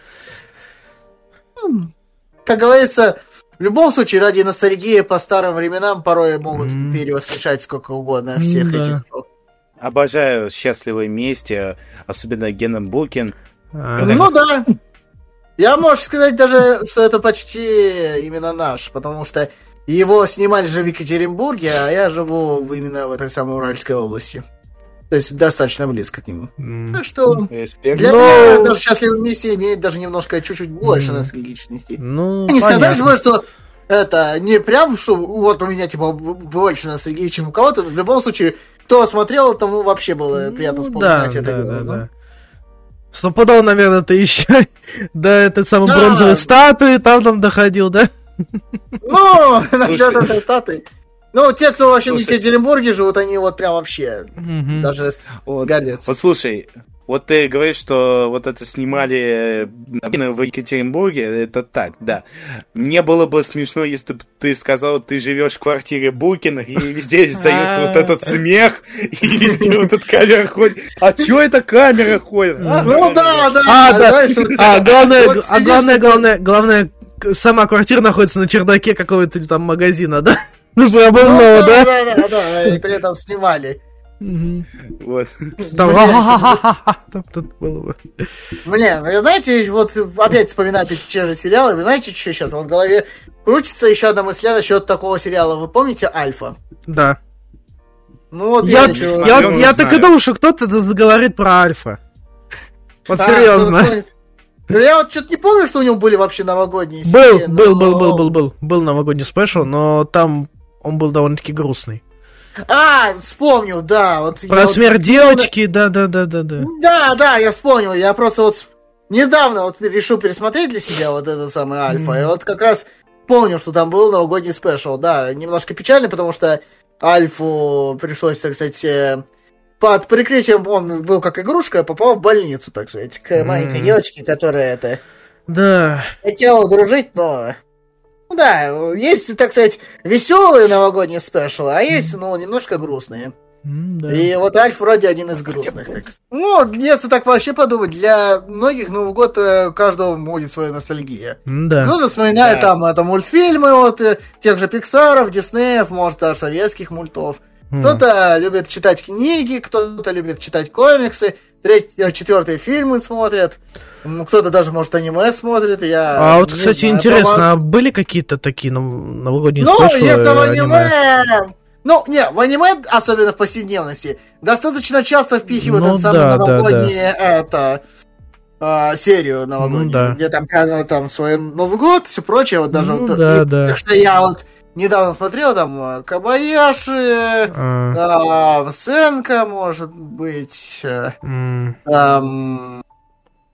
Как говорится, в любом случае, ради ностальгии по старым временам порой могут М. перевоскрешать сколько угодно всех Да. этих шоу. Обожаю «Счастливое вместе», особенно Гена Букин. А, Ну да. Я могу сказать даже, что это почти именно наш, потому что его снимали же в Екатеринбурге, а я живу именно в этой самой Уральской области. То есть достаточно близко к нему. м. Так что Респект. для Но- меня даже «Счастливы вместе» имеет даже немножко чуть-чуть больше Мгм. ностальгичности. Ну, Не сказать понятно. же, что это не прям, что вот у меня типа больше ностальгии, чем у кого-то. В любом случае, кто смотрел, тому вообще было приятно Ну, вспоминать да, это да, дело. да, ну. да. Стопудово, наверное, ты еще до этой самой Да. бронзовой статуи там там доходил, да? Ну, насчет этой статы. Ну, те, кто вообще в Слушай. Екатеринбурге живут, они вот прям вообще Мгм. даже Вот, гордятся. вот слушай, Вот ты говоришь, что вот это снимали э, в Екатеринбурге, это так, да. Мне было бы смешно, если бы ты сказал, ты живешь в квартире Букиных, и везде издается вот этот смех, и везде вот эта камера ходит. А чё эта камера ходит? А, Ну да, да. А, да. А, главное, а главное, главное, главное, сама квартира находится на чердаке какого-то там магазина, да? Ну, ну, пробывного, да? Да, да, да, и при этом снимали. Вот. Там, тут было бы. Блин, вы знаете, вот опять вспоминаю те же сериалы, вы знаете, что сейчас в голове крутится еще одна мысля насчет такого сериала. Вы помните Альфа? Да. Ну вот Я, я, не я так и думал, что кто-то говорит про Альфа. Вот А, серьезно. Ну, я вот что-то не помню, что у него были вообще новогодние Был, серии, был, но- был, был, был, был. Был новогодний спешл, но там он был довольно-таки грустный. А, вспомнил, да. Вот Про вот- смерть девочки, да, да, да, да, да. Да, да, я вспомнил. Я просто вот недавно вот решил пересмотреть для себя вот этот самый Альфа. И вот как раз помню, что там был новогодний спешл. Да, немножко печально, потому что Альфу пришлось, так сказать, э, под прикрытием он был как игрушка, попал в больницу, так сказать, к маленькой девочке, которая это Да. хотела дружить, но... Ну да, есть, так сказать, веселые новогодние спешлы, а есть, ну, немножко грустные. М, да. И вот Альф вроде один из грустных. Ну, если так вообще подумать, для многих Новый год э, каждого будет своя ностальгия. М, Да. Кто-то вспоминает Да. там это мультфильмы вот э, тех же Пиксаров, Диснеев, может даже советских мультов. М. Кто-то любит читать книги, кто-то любит читать комиксы, третий, четвертые фильмы смотрят. Ну, Кто-то даже, может, аниме смотрит. Я А вот, кстати, знаю интересно, а были какие-то такие нов- новогодние Ну, спешлы, если в э, аниме... Ну, не, в аниме, особенно в повседневности, достаточно часто впихивают Ну самую да, да, новогодние, это, а, серию новогоднюю, Ну да. где там празднуют там свой Новый год, все прочее, вот даже Ну вот, да, и- да. так что я вот недавно смотрел там э, Кабаяши, А, там, Сенка, может быть, м, там,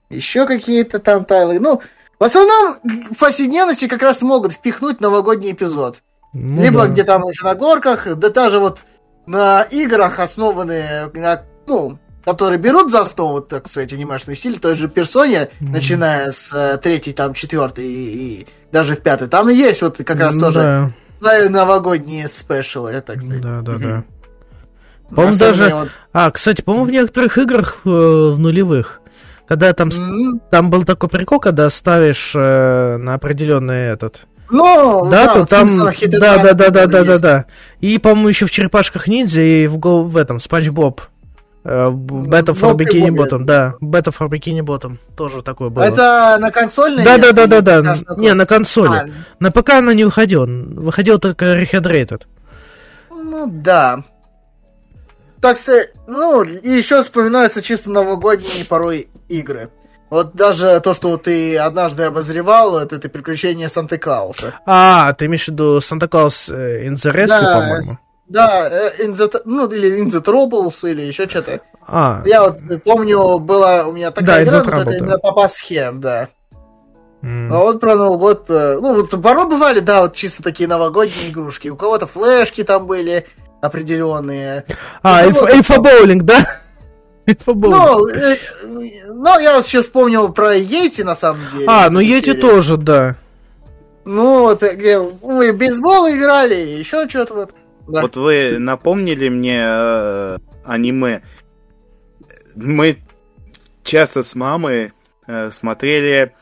еще какие-то там тайлы, ну, в основном в повседневности как раз могут впихнуть новогодний эпизод. ну Либо да. где там еще на горках, да даже вот на играх, основанные на, ну, которые берут за основу, так сказать, анимешный стиль, той же персоне, Мгм. начиная с э, третьей, там, четвертой и, и даже в пятой. Там и есть вот как раз Ну тоже да, новогодние спешалы, так сказать. Да, да, да. По-моему, даже... вот- А, кстати, по-моему, в некоторых играх э, в нулевых, когда там, М, там был такой прикол, когда ставишь э, на определенный этот... Ну, Да, то вот там... Да, да, да, да, да, да, да. И, по-моему, еще в черепашках ниндзя и в, в этом, Спанч Боб. Э, Beta for Bikini. Bottom, да. Beta for Bikini Bottom. Тоже такое было. Это на консольной Да, да, да, да, да. Не, на консоли. А, На ПК она не выходила. Выходил только Rehydrated. Ну да. Так что, ну, еще вспоминаются чисто новогодние порой игры. Вот даже то, что ты однажды обозревал, это, это приключение Санта-Клауса. А, ты имеешь в виду Claus э, in the Rescue, Да. по-моему? Да, э, in the, ну, или In the Troubles, или еще что-то. А, Я вот помню, была у меня Да, такая In игра, Trouble, только да. на Папа Схем, да. м. А вот про Новый год, э, ну, вот порой бывали, да, вот чисто такие новогодние игрушки. У кого-то флешки там были определенные. а, ну, инфо- вот- инфобоулинг, да? Инфобоулинг. Ну, э, ну, я вот сейчас вспомнил про Йети, на самом деле. А, вот ну серию. тоже, да. Ну, вот, э, где мы в бейсбол играли, еще что-то вот. Да. Вот вы напомнили мне э, аниме. Мы часто с мамой э, смотрели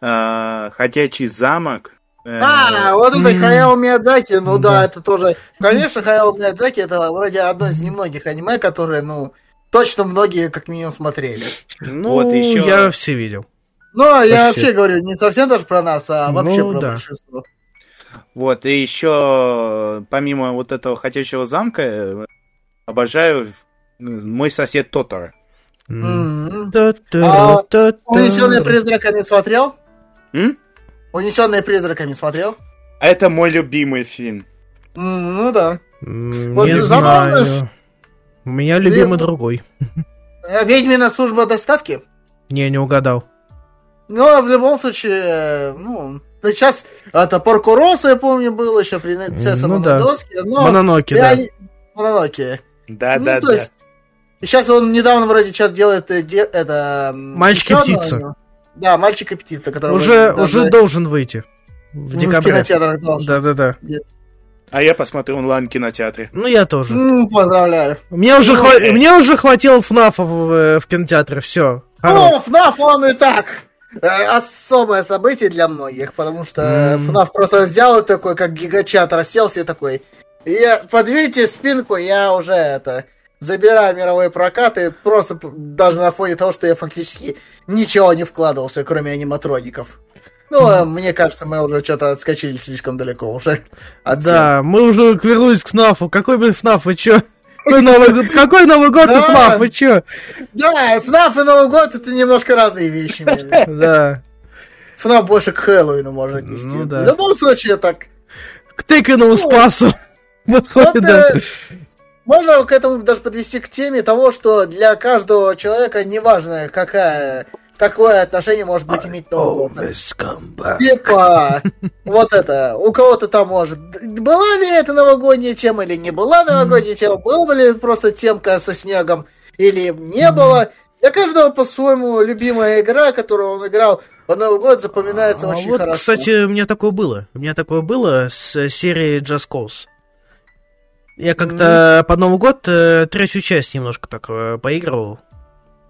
э, «Ходячий замок». Э, А, вот это. Хаяо Миядзаки, ну да, это тоже... Конечно, Хаяо Миядзаки это вроде одно из немногих аниме, которые, ну, точно многие как минимум смотрели. Ну, Вот еще- я все видел. Вообще. я вообще говорю, не совсем даже про нас, а вообще Ну, про да. большинство. Вот, и еще, помимо вот этого «Ходячего замка», э, обожаю э, «Мой сосед Тотор». М. М. Та-та-та-та. А, Унесенные призраками смотрел? Унесенные призраками смотрел? Это мой любимый фильм. Ну да. Вот Не забавно, знаю. У меня любимый другой. Э, Ведьмина служба доставки? Не, не угадал. Ну, в любом случае, э, ну, сейчас это Порко Россо, я помню, был еще принцесса Ну да. Монодоски, но... Мононоки, да. реаль- Мононоке. Да, Ну, да, то да. есть, И сейчас он недавно вроде сейчас делает э, это... м, Мальчик и еще одно птица. у него. Да, мальчик и птица, который Уже, вроде уже даже должен выйти. В в декабре. кинотеатрах должен. Да-да-да. А я посмотрю онлайн в кинотеатре. Ну, я тоже. М, Поздравляю. Мне уже, Ну, хва- э. мне уже хватило ФНАФа в, в кинотеатре, все. Ну, ФНАФ, он и так особое событие для многих, потому что. ФНАФ просто взял и такой, как гигачат, расселся и такой, я, подвиньте спинку, я уже это, забираю мировые прокаты, просто даже на фоне того, что я фактически ничего не вкладывался, кроме аниматроников. Ну, а мне кажется, мы уже что-то отскочили слишком далеко уже. от. Да, мы уже вернулись к ФНАФу. Какой бы ФНАФ, вы чё? Какой Новый год, какой Новый год и. ФНАФ, вы чё? Да, ФНАФ и Новый год это немножко разные вещи. Да. ФНАФ больше к Хэллоуину может отнести. Ну да. В любом случае, так К Тыквенному спасу. Подходит, Вот, да. Можно к этому даже подвести к теме того, что для каждого человека неважно, какая, какое отношение может быть иметь год. Типа, вот это, у кого-то там может, была ли это новогодняя тема или не была новогодняя тема, была ли просто темка со снегом или не было. Для каждого по-своему любимая игра, которую он играл в Новый год, запоминается А очень вот, хорошо. кстати, у меня такое было. У меня такое было с серией Just Cause. Я как-то под Новый год э, третью часть немножко так э, поигрывал.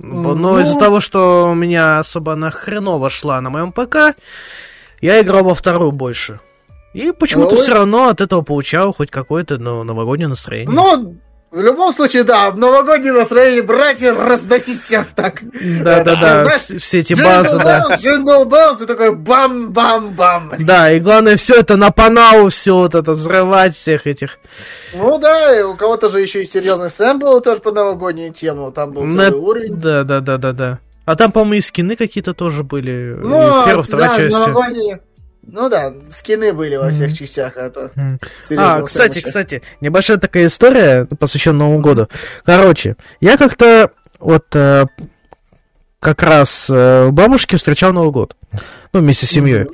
Но Ну. из-за того, что у меня особо она хреново шла на моем ПК, я играл во вторую больше. И почему-то Ой. все равно от этого получал хоть какое-то ну, новогоднее настроение. Ну, в любом случае, да, в новогоднее настроение братья разносить всех так. Да-да-да, знаешь, вс- все эти базы, да. Jingle Bells, и такой бам-бам-бам. Да, и главное, все это на панау, все вот это взрывать всех этих. Ну да, и у кого-то же еще и серьезный Сэм был тоже под новогоднюю тему, там был целый уровень. Да, да, да, да, да. А там, по-моему, и скины какие-то тоже были. Ну, и первая, вторая да, часть. новогодние. Ну да, скины были во всех частях, а то Мгм. серьезного А, Сэма кстати, еще. кстати, небольшая такая история, посвященная Новому году. Короче, я как-то вот э, как раз э, у бабушки встречал Новый год. Ну, вместе с семьей.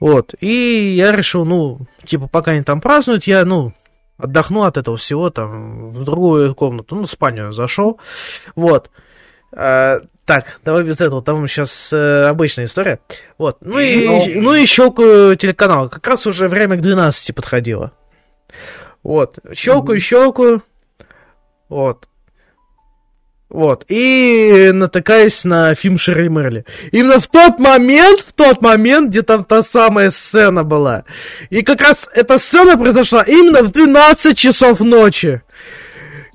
Вот. И я решил, ну, типа, пока они там празднуют, я, ну, отдохну от этого всего, там, в другую комнату, ну, в спальню зашел. Вот. А, так, давай без этого, там сейчас обычная история. Вот. Ну и, Ну. ну и щелкаю телеканал. Как раз уже время к 12 подходило. Вот. Щелкаю, щелкаю. Вот. Вот. И натыкаюсь на фильм Шерри Мерли. Именно в тот момент, в тот момент, где там та самая сцена была. И как раз эта сцена произошла именно в 12 часов ночи.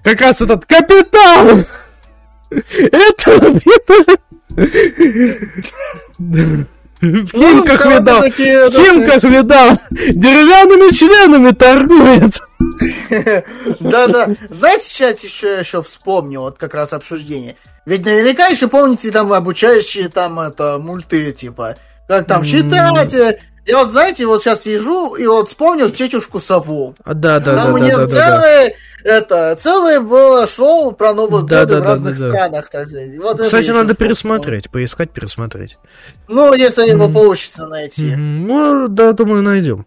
Как раз этот капитан! Это в Ну, Химках кого-то видал. такие, В да, Химках видал. Деревянными членами торгует. Да-да. Знаете, сейчас еще, еще вспомню, вот как раз обсуждение. Ведь наверняка еще помните там обучающие там это мульты, типа, как там считать. Я вот, знаете, вот сейчас сижу и вот вспомнил Тетюшку Сову. А, Да, да, Там да, у да, нее да, да, да. целое, это, целое было шоу про Новый Да, год да, в да, разных да, да. странах. так. Вот Кстати, надо вспомнил. пересмотреть, поискать, пересмотреть. Ну, если его получится найти. Мгм. Ну, да, думаю, найдем.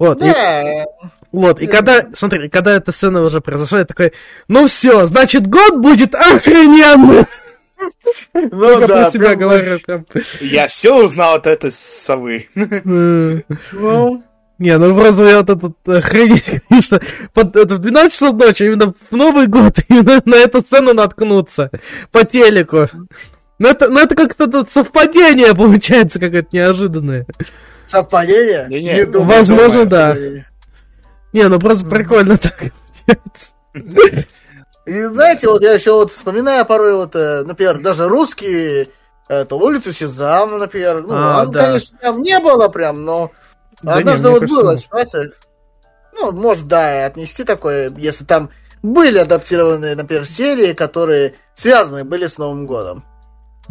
Вот, и, Да, вот, и когда, смотри, когда эта сцена уже произошла, я такой, ну все, значит, год будет охрененный. Ну Я да. про себя прям говорю, прям. Я все узнал от этой совы. Ну, Не, ну просто я вот этот охренеть, конечно, под, это в 12 часов ночи, именно в Новый год, именно на эту сцену наткнуться по телеку. Ну это, ну это как-то тут совпадение получается какое-то неожиданное. совпадение? Не-не, думаю, возможно, думаю, да. совпадение. Не, ну просто прикольно так получается. И знаете, вот я еще вот вспоминаю порой вот, э, например, даже русские, это улицу Сезам, например. Ну, А, он, да. конечно, там не было прям, но Да не, однажды мне вот кажется, была ну. ситуация. Ну, может, да, отнести такое, если там были адаптированные, например, серии, которые связаны были с Новым годом.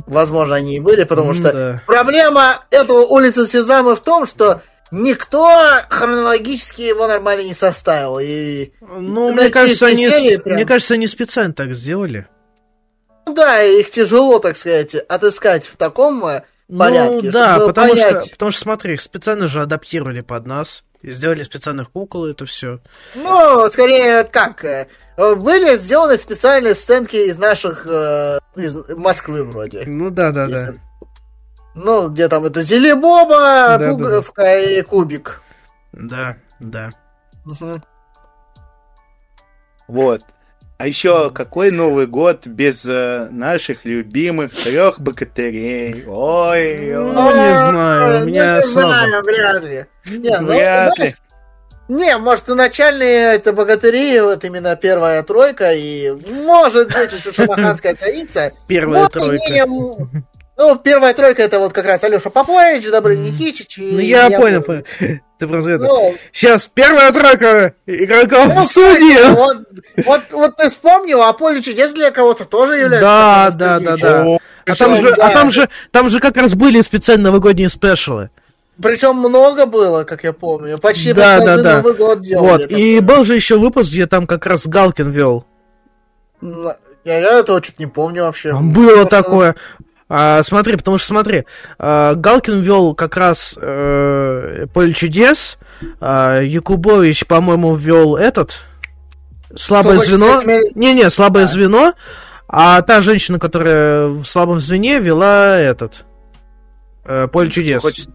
Возможно, они и были, потому что Да. Проблема этого улицы Сезама в том, что никто хронологически его нормально не составил. И Ну, мне кажется, они, прям. мне кажется, они специально так сделали. ну да, их тяжело, так сказать, отыскать в таком э, порядке. Ну, да, потому понять. что, потому что, смотри, их специально же адаптировали под нас. И сделали специальных кукол, это все. Ну, скорее, как, э, были сделаны специальные сценки из наших, э, из Москвы вроде. Ну да, да, да. Ну, где там это Зелебоба, Да, да, Пуговка и Кубик. Да, да. Мгм. Вот. А еще какой Новый год без э, наших любимых трех богатырей? Ой, Ну, ой. не знаю, у меня не слабо. знаю, вряд ли. Не, ну, Вряд знаешь, ли. Не, может, и начальные это богатыри, вот именно первая тройка, и может быть еще шамаханская царица. Первая Ну, тройка. Ну, первая тройка это вот как раз Алеша Попович, Добрый Никитич. и Ну я понял, помню. понял. Ты просто это... Ну, Сейчас первая тройка игроков ну, в студии. вот, вот, вот ты вспомнил, а поле чудес для кого-то тоже является. Да, да, да, да. О, А там, же, а там же, там же как раз были специальные новогодние спешалы. Причем много было, как я помню. Почти Да, да, каждый да. Новый год делали. Вот. такое. И был же еще выпуск, где там как раз Галкин вел. Я, я этого что-то не помню вообще. Было такое. А, смотри, потому что смотри, а, Галкин вел как раз э, поле чудес, а, Якубович, по-моему, вел этот слабое Кто звено. Не-не, слабое А. звено. А та женщина, которая в слабом звене, вела этот э, поле чудес. хочет-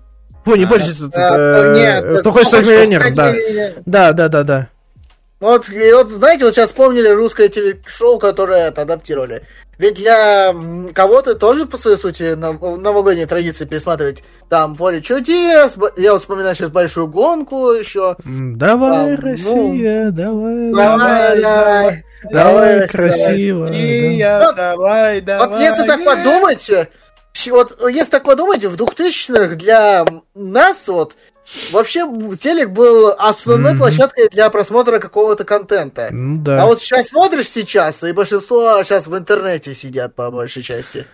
Фу, не А. этот, А, э, нет, кто хочет стать миллионером, да. Да, да, да, да. Вот, и вот, знаете, вот сейчас вспомнили русское телешоу, которое это адаптировали. Ведь для кого-то тоже, по своей сути, нов- новогодние традиции пересматривать. Там поле чудес, б- я вот вспоминаю сейчас большую гонку еще. Давай, А, ну, Россия, давай, Давай, давай. давай, Россия, красиво. да. Россия, Вот- давай, давай. Вот если так подумать, вот если так подумать, в 2000-х для нас вот вообще телек был основной Мгм. площадкой для просмотра какого-то контента. Ну да. А вот сейчас смотришь сейчас, и большинство сейчас в интернете сидят по большей части.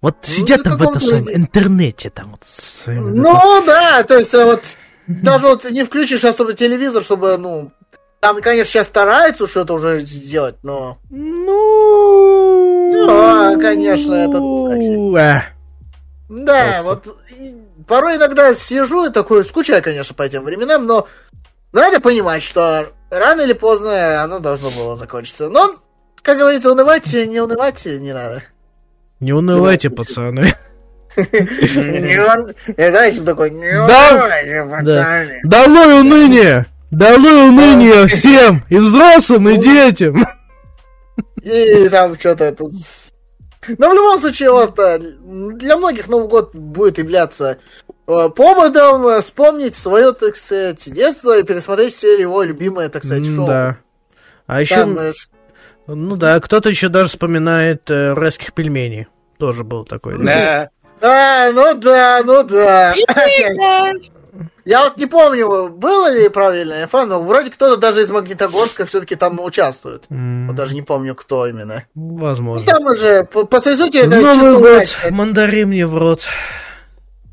Вот Ну, сидят там в этом самом уровне. интернете, там вот. своим вот Ну да, то есть э, вот даже вот не включишь особо телевизор, чтобы, ну, там, конечно, сейчас стараются что-то уже сделать, но... Ну... Ну, а, конечно, это э. Да, Просто. вот порой иногда сижу и такой, скучаю, конечно, по этим временам, но надо понимать, что рано или поздно оно должно было закончиться. Но, как говорится, унывать, не унывать не надо. Не унывайте, пацаны. Знаешь, что такое? Не унывайте, пацаны. Долой уныние! Долой уныние всем! И взрослым, и детям! И там что-то. Но в любом случае, вот, э, для многих Новый год будет являться э, поводом э, вспомнить свое, так сказать, детство и пересмотреть все его любимые, так сказать, шоу. Да. А еще, Там, ну да, кто-то еще даже вспоминает э, райских пельменей. Тоже был такой. да. Да. А, ну да, ну да. Я вот не помню, было ли правильная инфа, но вроде кто-то даже из Магнитогорска все-таки там участвует. М, Вот даже не помню, кто именно. Возможно. Там уже, по, по своей сути, это Новый чисто год, удача. мандарин мне в рот.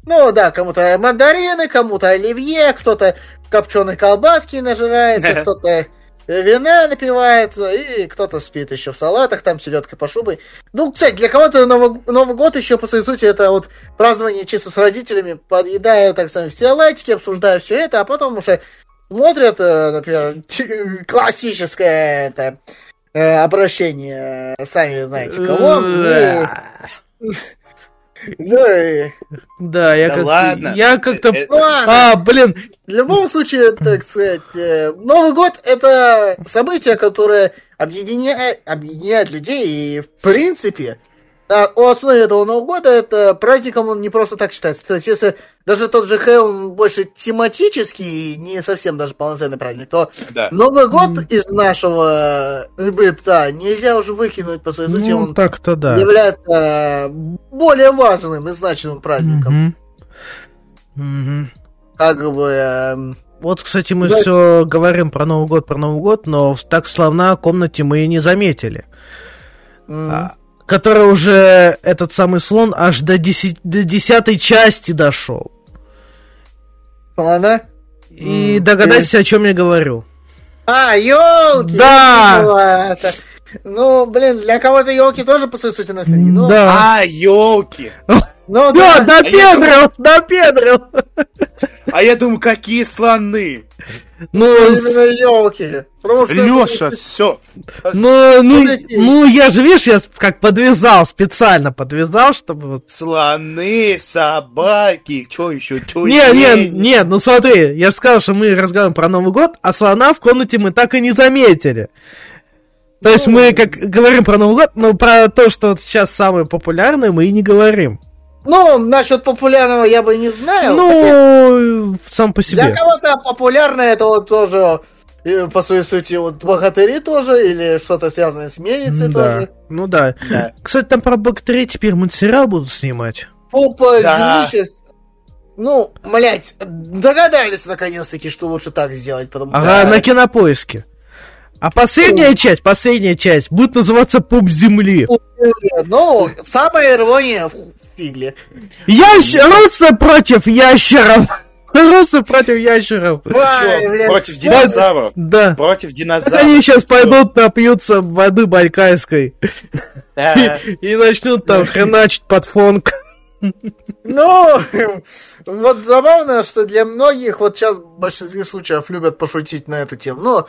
Ну да, кому-то мандарины, кому-то оливье, кто-то копченой колбаски нажирается, кто-то вина напивается, и кто-то спит еще в салатах, там селедка по шубой. Ну, кстати, для кого-то Новый, Новый год еще, по своей сути, это вот празднование чисто с родителями, подъедая, так сказать, все лайтики, обсуждая все это, а потом уже смотрят, э, например, классическое это э, обращение, э, сами знаете кого. Ну, Ну. Да, я Да как-то... ладно. Я как-то... Э, э. А, блин, В любом случае, так сказать, э, Новый год это событие, которое объединяет, объединяет людей, и в принципе, у основе этого Нового года это праздником он не просто так считается. То есть, если даже тот же Хэллоуин больше тематический, не совсем даже полноценный праздник, то Да. Новый год из нашего э, быта нельзя уже выкинуть, по своей сути, ну он так-то да. является более важным и значимым праздником. Мгм. Мгм. Как бы... эм, Вот, кстати, мы все говорим про Новый год, про Новый год, но так славно о комнате мы и не заметили. м. А, который уже этот самый слон аж до, деси- до десятой части дошел. Ладно? И М, догадайтесь, о чем я говорю. А, елки! Да! Ну, блин, для кого-то елки тоже по своей сути наследие. Ну, Да. А, елки! ну Да, да. допедрил, допедрил. А я думаю, какие слоны! Ну, Именно елки. Что... Леша, все. ну, ну, ну, я же, видишь, я как подвязал, специально подвязал, чтобы вот... Слоны, собаки, что еще? Не, не, не, ну смотри, я же сказал, что мы разговариваем про Новый год, а слона в комнате мы так и не заметили. То есть мы как говорим про Новый год, но про то, что вот сейчас самое популярное, мы и не говорим. Ну, насчет популярного я бы не знаю. хотя Ну, сам по Для себе. кого-то популярное это вот тоже э, по своей сути вот богатыри тоже или что-то связанное с мельницей Да. тоже. Ну да. Да. Кстати, там про бактерии теперь мультсериал будут снимать. Попа Да. земли сейчас. Ну, блять, догадались наконец-таки, что лучше так сделать, потому Ага, что... на кинопоиске. А последняя часть, последняя часть будет называться Пуп Земли. Ну, самая ирония в фигле. Ящ... Русы против ящеров. Русы против ящеров. Ой, против динозавров? Да. Против Они динозавров. сейчас пойдут напьются воды байкальской Да. и начнут там хреначить под фонк. Ну, вот забавно, что для многих вот сейчас в большинстве случаев любят пошутить на эту тему. Но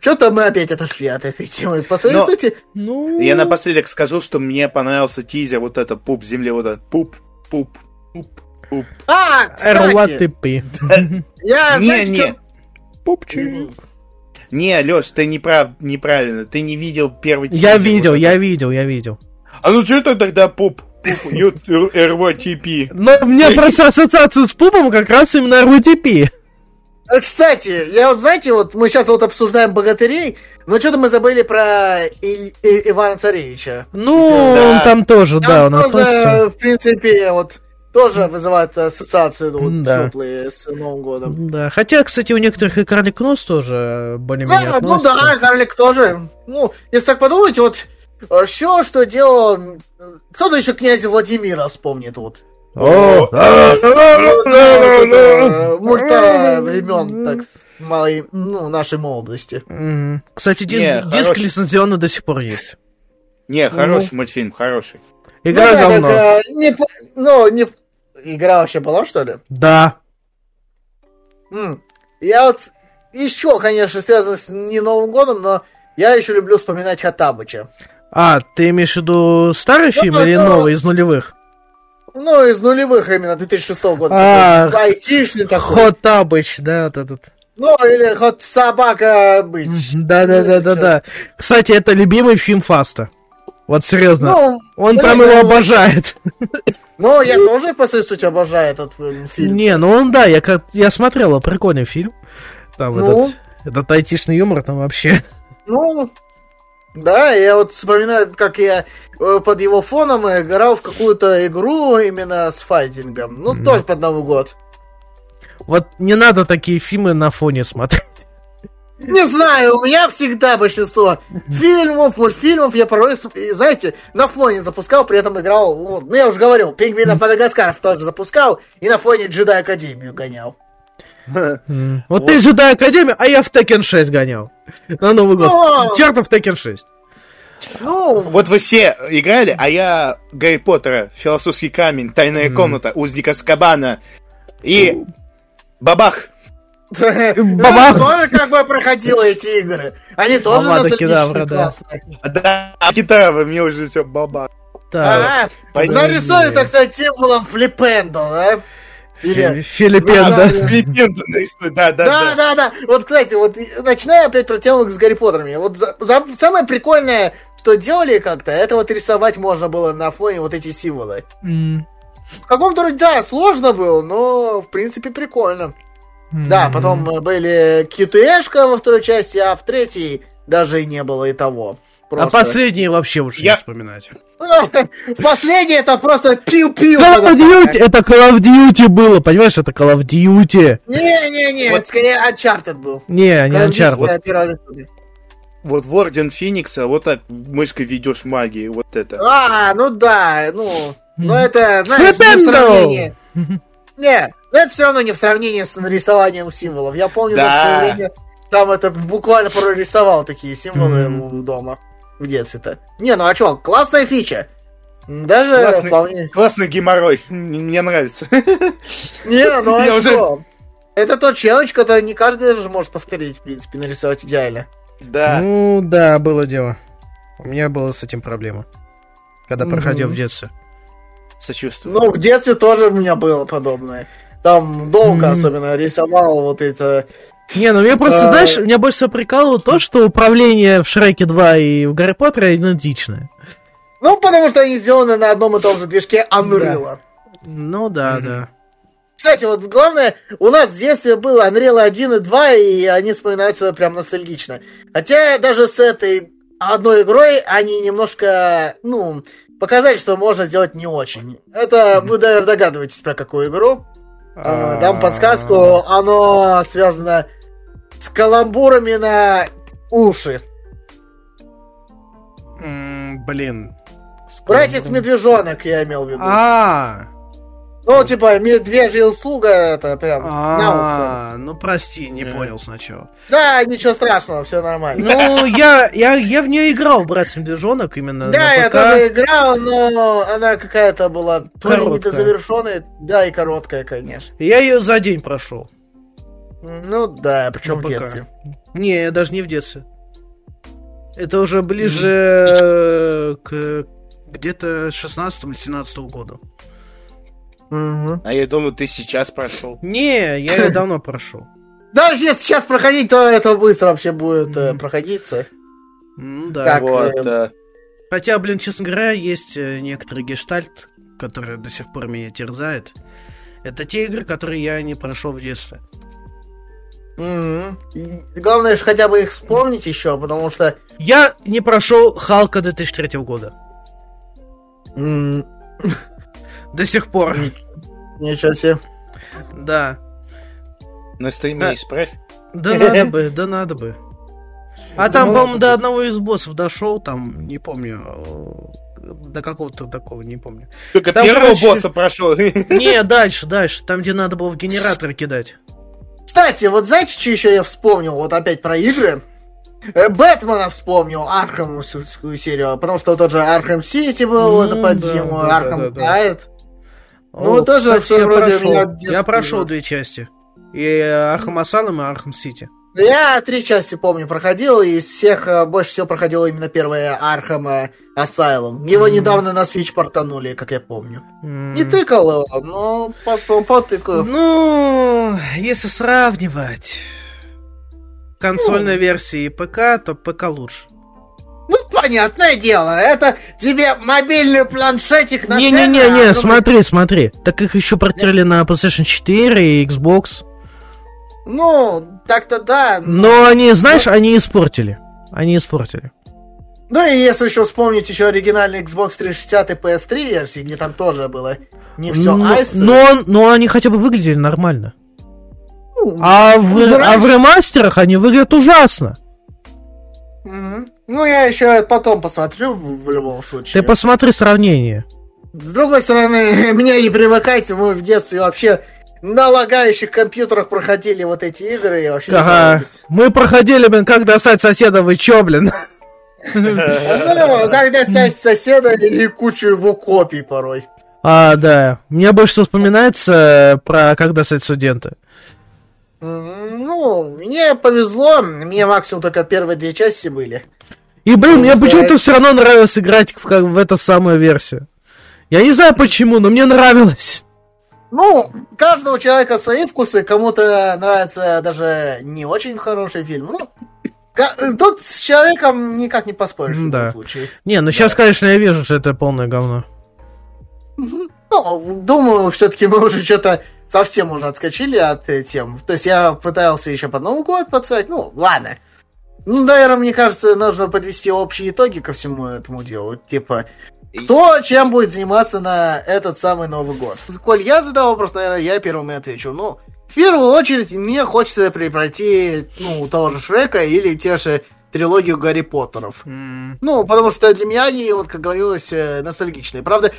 что-то мы опять отошли от этой темы. По своей Но- сути, Ну, Я напоследок скажу, что мне понравился тизер, вот это пуп земли, вот этот пуп, пуп, пуп, пуп. А, кстати, я, Не, не, чё- Пупчик. не, Леш, ты неправ, неправильно, ты не видел первый тизер. Я видел, я видел, я видел. А ну что это тогда пуп? РВТП. Но меня просто ассоциация с пупом как раз именно РУТП. Э, Кстати, я вот, знаете, вот мы сейчас вот обсуждаем богатырей, но что-то мы забыли про И- И- Ивана Царевича. Ну, Да. он там тоже, да, он Там тоже, относится. в принципе, вот тоже вызывает ассоциации ну, вот, Да. теплые с Новым годом. Да, хотя, кстати, у некоторых и карлик нос тоже более-менее Да, ну относится. да, карлик тоже. Ну, если так подумать, вот все, что делал... м, Кто-то еще князя Владимира вспомнит, вот. О, а, Мульта времен, так, с моей, ну, нашей молодости. Кстати, диск, Не, диск хороший. лицензионный до сих пор есть. Не, хороший мультфильм, хороший. Игра Ну говно. так, не по- ну, не... Игра вообще была, что ли? Да. Я вот еще, конечно, связано с не Новым годом, но я еще люблю вспоминать Хатабыча. А, ты имеешь в виду старый фильм или да. новый, из нулевых? Ну, из нулевых именно, 2006 года. А, айтишный такой. Хот Табыч, да, вот этот. Ну, или хоть собака быть. Да, да, да, да, да. Кстати, это любимый фильм Фаста. Вот серьезно. Ну, Он блин, прям его ну, обожает. Ну, я тоже, по своей сути, обожаю этот э, фильм. Не, ну он, да, я, как, я смотрел, а прикольный фильм. Там Ну? этот, этот айтишный юмор там вообще. Ну, да, я вот вспоминаю, как я э, под его фоном играл в какую-то игру именно с файтингом. Ну, Мгм. тоже под Новый год. Вот не надо такие фильмы на фоне смотреть. Не знаю, у меня всегда большинство фильмов, мультфильмов я порой, знаете, на фоне запускал, при этом играл, вот, ну я уже говорил, Пингвина Мадагаскаров тоже запускал, и на фоне Джедай Академию гонял. Вот ты Джедай Академию, а я в Tekken 6 гонял. На Новый год. Чертов Tekken 6. Ну, Вот вы все играли, а я Гарри Поттера, Философский камень, Тайная комната, Узника Скабана и Бабах. Бабах. тоже как бы проходил эти игры. Они тоже ностальгичные, Кедавра, да. классные. А, Да, гитара, мне уже все бабах. Так. А, Пойдем. нарисуй, так сказать, символом флипендо, да? Или... Фи- Филиппин, да. Филиппин нарисуй, да, да, Да, да. да, да. Вот, кстати, вот начиная опять про тему с Гарри Поттерами. Вот за- за- самое прикольное, что делали как-то, это вот рисовать можно было на фоне вот эти символы. М. В каком-то роде, да, сложно было, но в принципе прикольно. Да, М. потом э, были QTE-шка во второй части, а в третьей даже и не было и того. А Просто. последние вообще лучше Я- не вспоминать. Последний это просто пиу-пиу. Call of Duty, это Call of Duty было, понимаешь, это Call of Duty. Не-не-не, это скорее Uncharted был. Не, не Uncharted. Вот в Орден Феникса, вот так мышкой ведешь магии, вот это. А, ну да, ну, ну Мгм. это, знаешь, не в сравнении. Не, но это все равно не в сравнении с нарисованием символов. Я помню, Да. да. время там это буквально порой рисовал такие символы у- дома. В детстве-то. Не, ну а чё, классная фича. Даже Классный. вполне... Классный геморрой. Мне нравится. Не, ну а чё? Это тот челлендж, который не каждый даже может повторить, в принципе, нарисовать идеально. Да. Ну, да, было дело. У меня было с этим проблема. Когда проходил в детстве. Сочувствую. Ну, в детстве тоже у меня было подобное. Там долго Мгм. особенно рисовал вот это... Не, ну меня просто, А. знаешь, меня больше всего прикалывало то, что управление в Шреке 2 и в Гарри Поттере идентичное. Ну, потому что они сделаны на одном и том же движке Unreal. Ну да, Мгм. да. Кстати, вот главное, у нас в детстве был Unreal 1 и 2, и они вспоминаются прям ностальгично. Хотя даже с этой одной игрой они немножко, ну, показали, что можно сделать не очень. Это вы, наверное, догадываетесь про какую игру. Э, Дам подсказку, оно связано с каламбурами на уши. Блин. Братец-медвежонок, я имел в виду. А, Ну, типа, медвежья услуга, это прям а, ну прости, не понял сначала. Да, ничего страшного, все нормально. Ну, я, я, я в нее играл, братец медвежонок, именно Да, я тоже играл, но она какая-то была то ли недозавершенная, да, и короткая, конечно. Я ее за день прошел. Ну да, причем в детстве. Не, даже не в детстве. Это уже ближе к где-то 16 или 17 году. Мгм. А я думаю, ты сейчас прошел. Не, я ее давно прошел. Даже если сейчас проходить, то это быстро вообще будет э, проходиться. Ну да. Так, Вот. э, э, Хотя, блин, честно говоря, есть э, некоторый гештальт, который до сих пор меня терзает. Это те игры, которые я не прошел в детстве. И Главное же хотя бы их вспомнить еще, потому что... Я не прошел Халка 2003 года. м, До сих пор. Ничего себе. Да. На стриме Да. исправь. Да надо бы, да надо бы. А там, Ну, по-моему, до одного из боссов дошел, там, не помню, э, до какого-то такого, не помню. Только Там, первого короче, босса прошел. Не, дальше, дальше, там, где надо было в генератор кидать. Кстати, вот знаете, что еще я вспомнил? Вот опять про игры. Э, Бэтмена вспомнил, Архамскую серию, потому что тот же Arkham City был, Ну, это под да, зиму, да, Arkham да, да. Knight. Ну, тоже кстати, я прошел. Я прошел две части. И Arkham Asylum, и Arkham City. Я три части помню проходил, и из всех э, больше всего проходил именно первое Arkham э, Asylum. Его Мгм. недавно на Switch портанули, как я помню. М. Не тыкал его, но потом потыкаю. Ну, если сравнивать консольной Ну. версии и ПК, то ПК лучше. Понятное дело, это тебе мобильный планшетик на Не-не-не-не, цену, смотри, смотри. Так их еще протерли на PlayStation 4 и Xbox. Ну, так-то да. Но они, знаешь, они испортили. Они испортили. Ну и если еще вспомнить еще оригинальный Xbox 360 и PS3 версии, где там тоже было не все Ну, айс. но, но они хотя бы выглядели нормально. Ну, А в, а в ремастерах они выглядят ужасно. Мгм. Ну, я еще потом посмотрю в, любом случае. Ты посмотри сравнение. С другой стороны, мне не привыкать, мы в детстве вообще на лагающих компьютерах проходили вот эти игры, и вообще Ага. Мы проходили, блин, как достать соседа, вы чё, блин? Ну, когда часть соседа или кучу его копий порой. А, да. Мне больше вспоминается про как достать студента. Ну, мне повезло, мне максимум только первые две части были. И, блин, мне почему-то все равно нравилось играть в, в эту самую версию. Я не знаю почему, но мне нравилось. Ну, каждого человека свои вкусы, кому-то нравится даже не очень хороший фильм. Ну, тут с человеком никак не поспоришь в Да. случае. Не, ну сейчас, конечно, я вижу, что это полное говно. Ну, думаю, все-таки мы уже что-то совсем уже отскочили от э, тем. То есть я пытался еще под Новый год подсать. Ну, ладно. Ну, наверное, мне кажется, нужно подвести общие итоги ко всему этому делу. Типа, кто чем будет заниматься на этот самый Новый год? Коль я задал вопрос, наверное, я первым и отвечу. Ну, в первую очередь, мне хочется пройти, ну, того же Шрека или те же трилогию Гарри Поттеров. Ну, потому что для меня они, вот как говорилось, э, ностальгичные. Правда,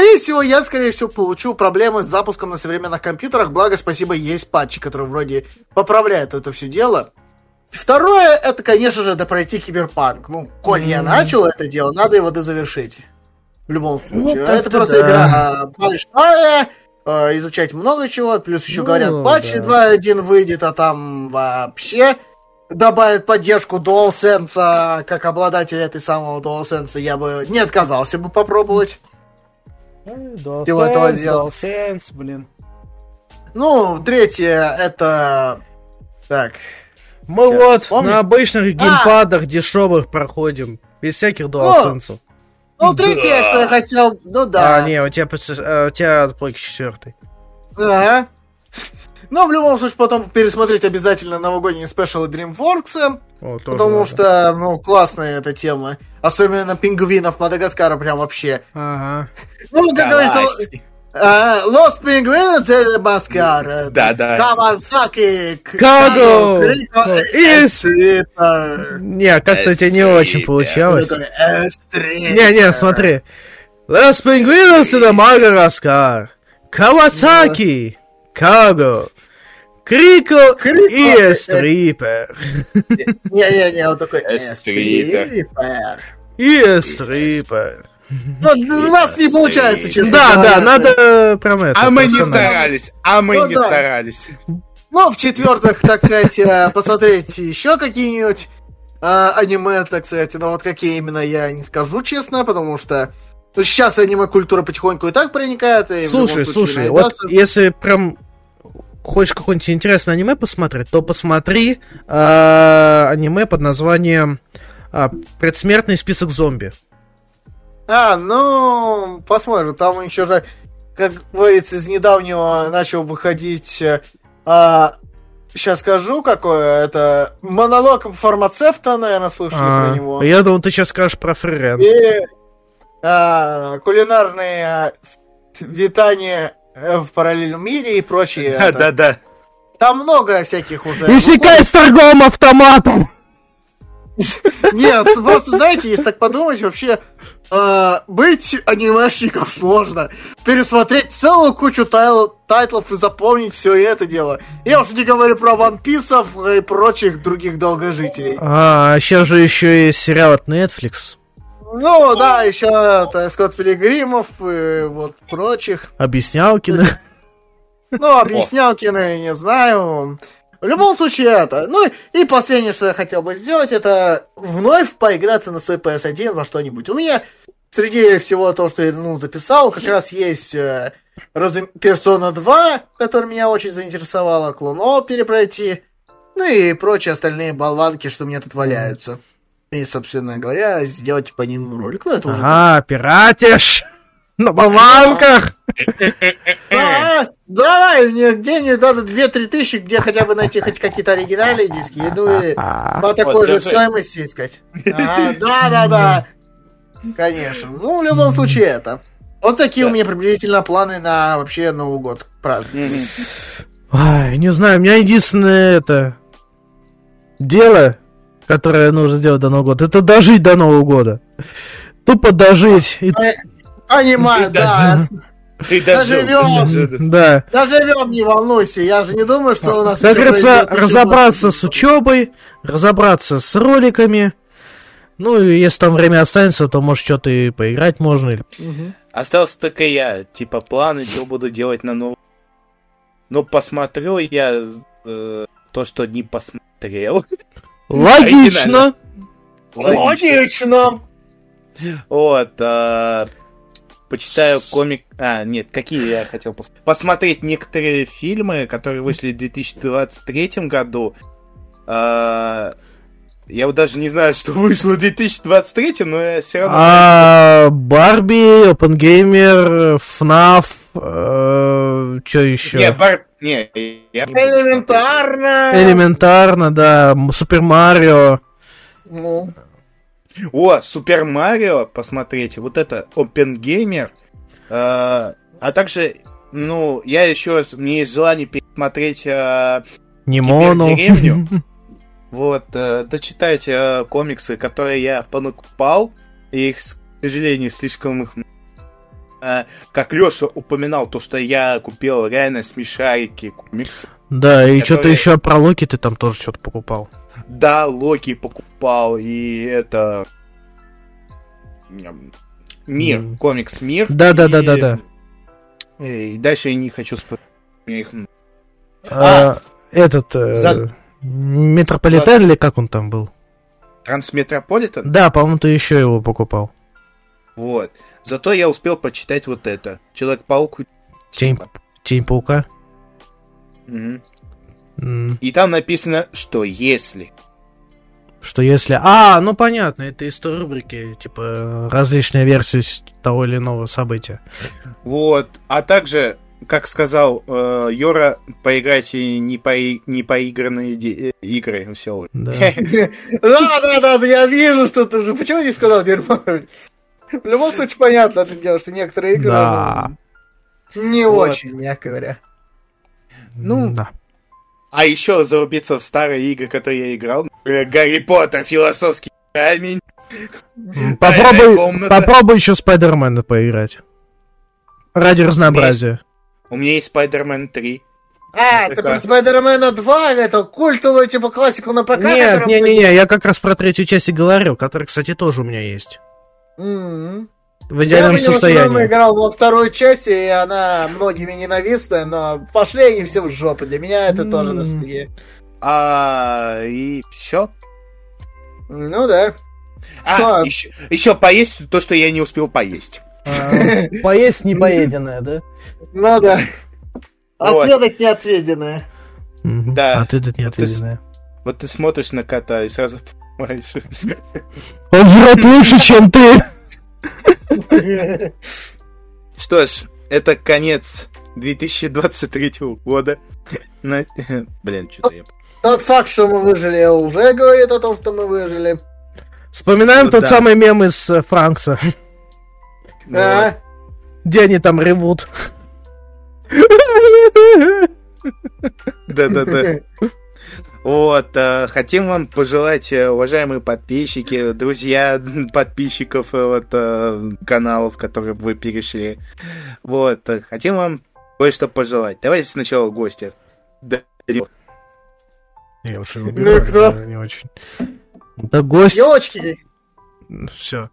скорее всего, я, скорее всего, получу проблемы с запуском на современных компьютерах. Благо, спасибо, есть патчи, которые вроде поправляют это все дело. Второе, это, конечно же, допройти киберпанк. Ну, коль я Мгм. начал это дело, надо его дозавершить. В любом Ну, случае. как-то это просто да. игра большая, э, изучать много чего, плюс еще Ну, говорят, патч да. 2.1 выйдет, а там вообще добавят поддержку DualSense, а как обладатель этой самого DualSense я бы не отказался бы попробовать. Всего этого дела. DualSense, блин. Ну, третье, это... Так, Мы Сейчас вот вспомню. на обычных геймпадах дешевых проходим. Без всяких DualSense. ну, третье, что я хотел... Ну да. А, не, у тебя, э, у тебя Плойки 4. Ага. Но в любом случае потом пересмотреть обязательно новогодние спешалы DreamWorks, О, потому надо. что, ну, классная эта тема. Особенно пингвинов Мадагаскара прям вообще. Ага. Ну, как говорится, Давайте. а, Lost Penguins de Мадагаскар. Да-да. Кавасаки. Каго. И-. Не, как-то у тебя не очень получалось. Эстритер. Не-не, смотри. Las Penguins de Madagascar. Кавасаки. Каго. Крико Крико. и Стрипер. Не-не-не, он такой Эстритер. Эстритер. И Стрипер. Ну, у нас не получается, честно Да, да, надо прям это. А мы не старались, а мы Ну не старались. Ну, в-четвертых, так сказать, э, посмотреть еще какие-нибудь э, аниме, так сказать. Но вот какие именно я не скажу честно, потому что ну, сейчас аниме-культура потихоньку и так проникает. И Слушай, случае слушай, вот если прям хочешь какое-нибудь интересное аниме посмотреть, то посмотри а, аниме под названием а, «Предсмертный список зомби». А, ну, посмотрим. Там еще же, как говорится, из недавнего начал выходить... э, а, сейчас скажу, какое это... Монолог фармацевта, наверное, слышали А, про него. я думал, ты сейчас скажешь про Фрирен. И а, кулинарные а, витания э, в параллельном мире и прочее. Да-да. Там много всяких уже. Исекай с торговым автоматом! Нет, просто знаете, если так подумать, вообще а, быть анимешником сложно. Пересмотреть целую кучу тайл- тайтлов и запомнить все это дело. Я уж не говорю про Piece и прочих других долгожителей. А, сейчас же еще есть сериал от Netflix. Ну да, еще это Скотт Пилигримов и вот прочих. Объяснялкина. Ну, объяснялкины, не знаю. В любом случае это. Ну, и последнее, что я хотел бы сделать, это вновь поиграться на свой PS1 во что-нибудь. У меня среди всего того, что я ну, записал, как раз есть э, разум- Persona 2, которая меня очень заинтересовала, Клоно перепройти, ну и прочие остальные болванки, что у меня тут валяются. И, собственно говоря, сделать по ним ролик. Ну, это уже... Ага, пиратишь! На болванках! Да, давай, мне где-нибудь надо 2-3 тысячи, где хотя бы найти хоть какие-то оригинальные диски, ну или по такой же стоимости искать. А, да, да, да. Конечно. Ну, в любом случае это. Вот такие у меня приблизительно планы на вообще Новый год праздник. Ай, не знаю, у меня единственное это дело, которое нужно сделать до Нового года, это дожить до Нового года. Тупо дожить. И- Понимаю, Ты да. Ты Доживем. Да. Доживем, не волнуйся. Я же не думаю, что у нас... Как говорится, разобраться с учебой, разобраться с роликами. Ну, и если там время останется, то, может, что-то и поиграть можно. Мгм. Остался только я. Типа планы, что буду делать на новый. Ну, посмотрю я э, то, что не посмотрел. Логично. Логично. Вот. а, почитаю комик... А, нет, какие я хотел пос- посмотреть некоторые фильмы, которые вышли в 2023 году. А, я вот даже не знаю, что вышло в 2023, но я все равно... А, Барби, Опенгеймер, ФНАФ, что еще? Не, бар... Не, я... Элементарно. Элементарно, да, Супер Марио. Ну. О, Супер Марио, посмотрите, вот это Опенгеймер. А, а также, ну, я еще... Мне есть желание пересмотреть... а, Нимону. Кибердеревню. Вот, э, дочитайте э, комиксы, которые я понакупал. И их, к сожалению, слишком их... Э, как Леша упоминал, то, что я купил реально смешарики комиксы. Да, и что-то Которые- еще про Локи ты там тоже что-то покупал. Да, Локи покупал, и это... Мир, М. комикс Мир. Да-да-да-да-да. И дальше я не хочу вспомнить. их А, этот... э, За- Метрополитен или как он там был? Трансметрополитен? Да, по-моему, ты еще его покупал. Вот. Зато я успел почитать вот это. Человек-паук. Тень, Тень паука. М, И там написано, что если. Что если... А, ну понятно, это из той рубрики, типа, различные версии того или иного события. Вот. А также, как сказал э, Йора, поиграйте не, по, не поигранные де- э, игры. Все. Да. Да, да, я вижу, что ты. Почему не сказал? В любом случае, понятно, что некоторые игры Да. ну, не Вот. очень, мягко говоря. Ну, да. А еще зарубиться в старые игры, которые я играл. Например, Гарри Поттер, философский камень. Попробуй, попробуй еще Спайдермена поиграть. Ради разнообразия. У меня есть Spider-Man 3. А, Это ты про? Спайдермена 2, это культовую, типа, классику на ПК, Нет, не-не-не, я как раз про третью часть и говорю, которая, кстати, тоже у меня есть. М. В Я идеальном что состоянии. играл во второй части, и она многими ненавистная, но пошли они все в жопу. Для меня это тоже М. ностальгия. А, и все. Ну да. А, Что? еще, еще поесть то, что я не успел поесть. А, Поесть непоеденное, да? Ну да. Отведать неотведенное. Мгм. Да. А ты тут ты с- неотведенное. Вот ты смотришь на кота и сразу понимаешь. Он жрет лучше, чем ты! Что ж, это конец 2023 года. Блин, что-то я... Тот факт, что мы выжили, уже говорит о том, что мы выжили. Вспоминаем Ну тот да. самый мем из э, Франкса, Ну А? где они там ревут. Да-да-да. Вот, э, хотим вам пожелать, э, уважаемые подписчики, друзья подписчиков э, вот, э, каналов, которые вы перешли. Вот, э, хотим вам кое-что пожелать. Давайте сначала гостя. Да, Я уж Ну и кто? Не очень. Да гость. Елочки. Все.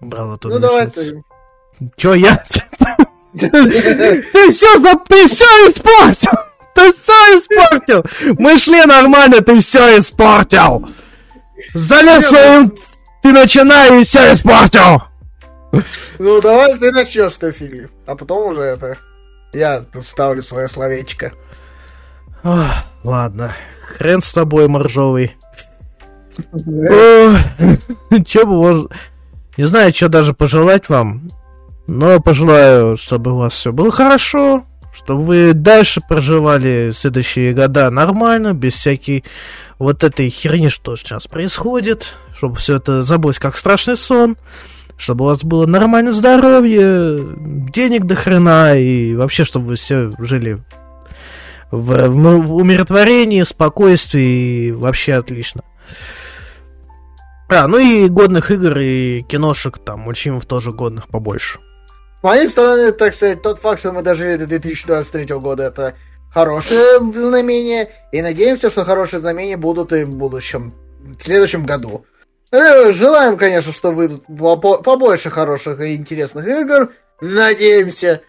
Брал Ну давай ты. Че я? Ты все, ты все испортил! Ты все испортил! Мы шли нормально, ты все испортил! Залез своим... Ты начинай и все испортил! Ну давай ты начнешь, ты, Филипп. А потом уже это... Я тут ставлю свое словечко. Ох, Ладно. Хрен с тобой, моржовый. Че бы можно... Не знаю, что даже пожелать вам, но пожелаю, чтобы у вас все было хорошо, чтобы вы дальше проживали следующие года нормально, без всякой вот этой херни, что сейчас происходит, чтобы все это забылось как страшный сон, чтобы у вас было нормальное здоровье, денег до хрена, и вообще, чтобы вы все жили в, в- в умиротворении, спокойствии, и вообще отлично. А, ну и годных игр и киношек, там, мультфильмов тоже годных побольше. С моей стороны, так сказать, тот факт, что мы дожили до 2023 года, это хорошее знамение. И надеемся, что хорошие знамения будут и в будущем, в следующем году. Э, Желаем, конечно, что выйдут побо- побольше хороших и интересных игр. Надеемся.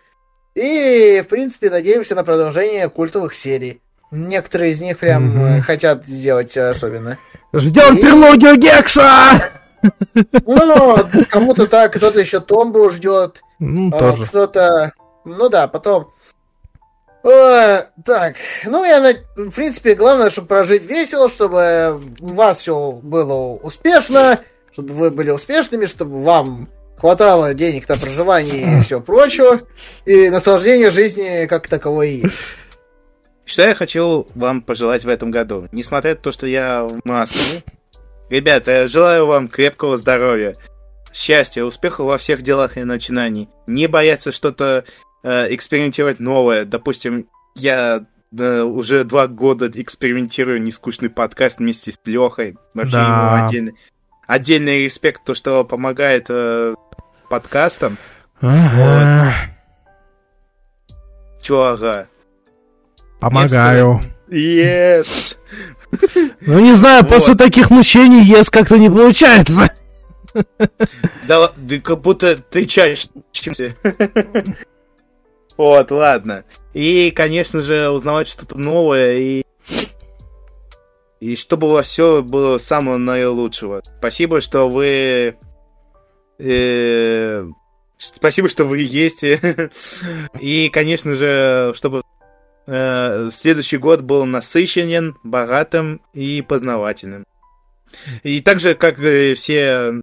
И, в принципе, надеемся на продолжение культовых серий. Некоторые из них прям э, хотят сделать особенно. Ждем И- трилогию Гекса! Ну, кому-то так, кто-то еще Томбу ждет. Ну, А, тоже. Кто-то... Ну да, потом... Э, так, ну я, на- в принципе, главное, чтобы прожить весело, чтобы у вас все было успешно, чтобы вы были успешными, чтобы вам хватало денег на проживание и все прочего, и наслаждение жизни как таковой есть. Что я хочу вам пожелать в этом году? Несмотря на то, что я в масле, ребята, я желаю вам крепкого здоровья, счастья, успеха во всех делах и начинаний. Не бояться что-то э, экспериментировать новое. Допустим, я э, уже два года экспериментирую нескучный подкаст вместе с Лехой. Вообще Да. ему отдельный, отдельный респект, то, что помогает э, подкастам. Ага. Чё, ага. Помогаю. Yes! Ну, не знаю, после таких мучений ес как-то не получается. Да, да как будто ты чаще. Вот, ладно. И, конечно же, узнавать что-то новое и и чтобы у вас все было самого наилучшего. Спасибо, что вы... Э, спасибо, что вы есть. И, конечно же, чтобы э, следующий год был насыщенен, богатым и познавательным. И также, как все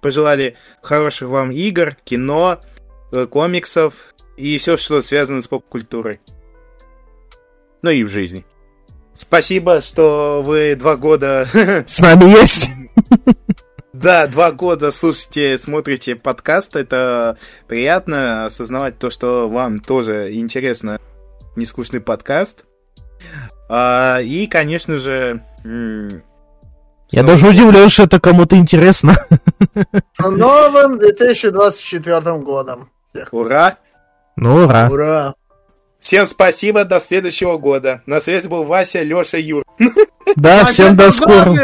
пожелали хороших вам игр, кино, э, комиксов и все, что связано с поп-культурой. Ну и в жизни. Спасибо, что вы два года... С нами есть. Да, два года слушайте, смотрите подкаст. Это приятно осознавать то, что вам тоже интересно нескучный подкаст. А, и, конечно же... Я даже удивлен, что это кому-то интересно. С новым 2024 годом. Всех. Ура! Ну, ура! Ура! Всем спасибо, до следующего года. На связи был Вася, Леша, Юр. Да, всем до скорого.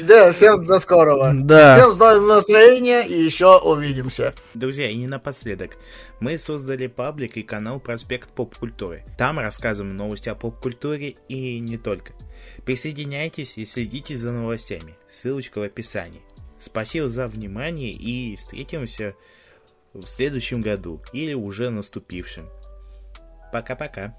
Да, всем до скорого. Да. Всем здорового настроения и еще увидимся. Друзья, и не напоследок. Мы создали паблик и канал Проспект поп-культуры. Там рассказываем новости о поп-культуре и не только. Присоединяйтесь и следите за новостями. Ссылочка в описании. Спасибо за внимание и встретимся в следующем году или уже наступившем. Пока-пока.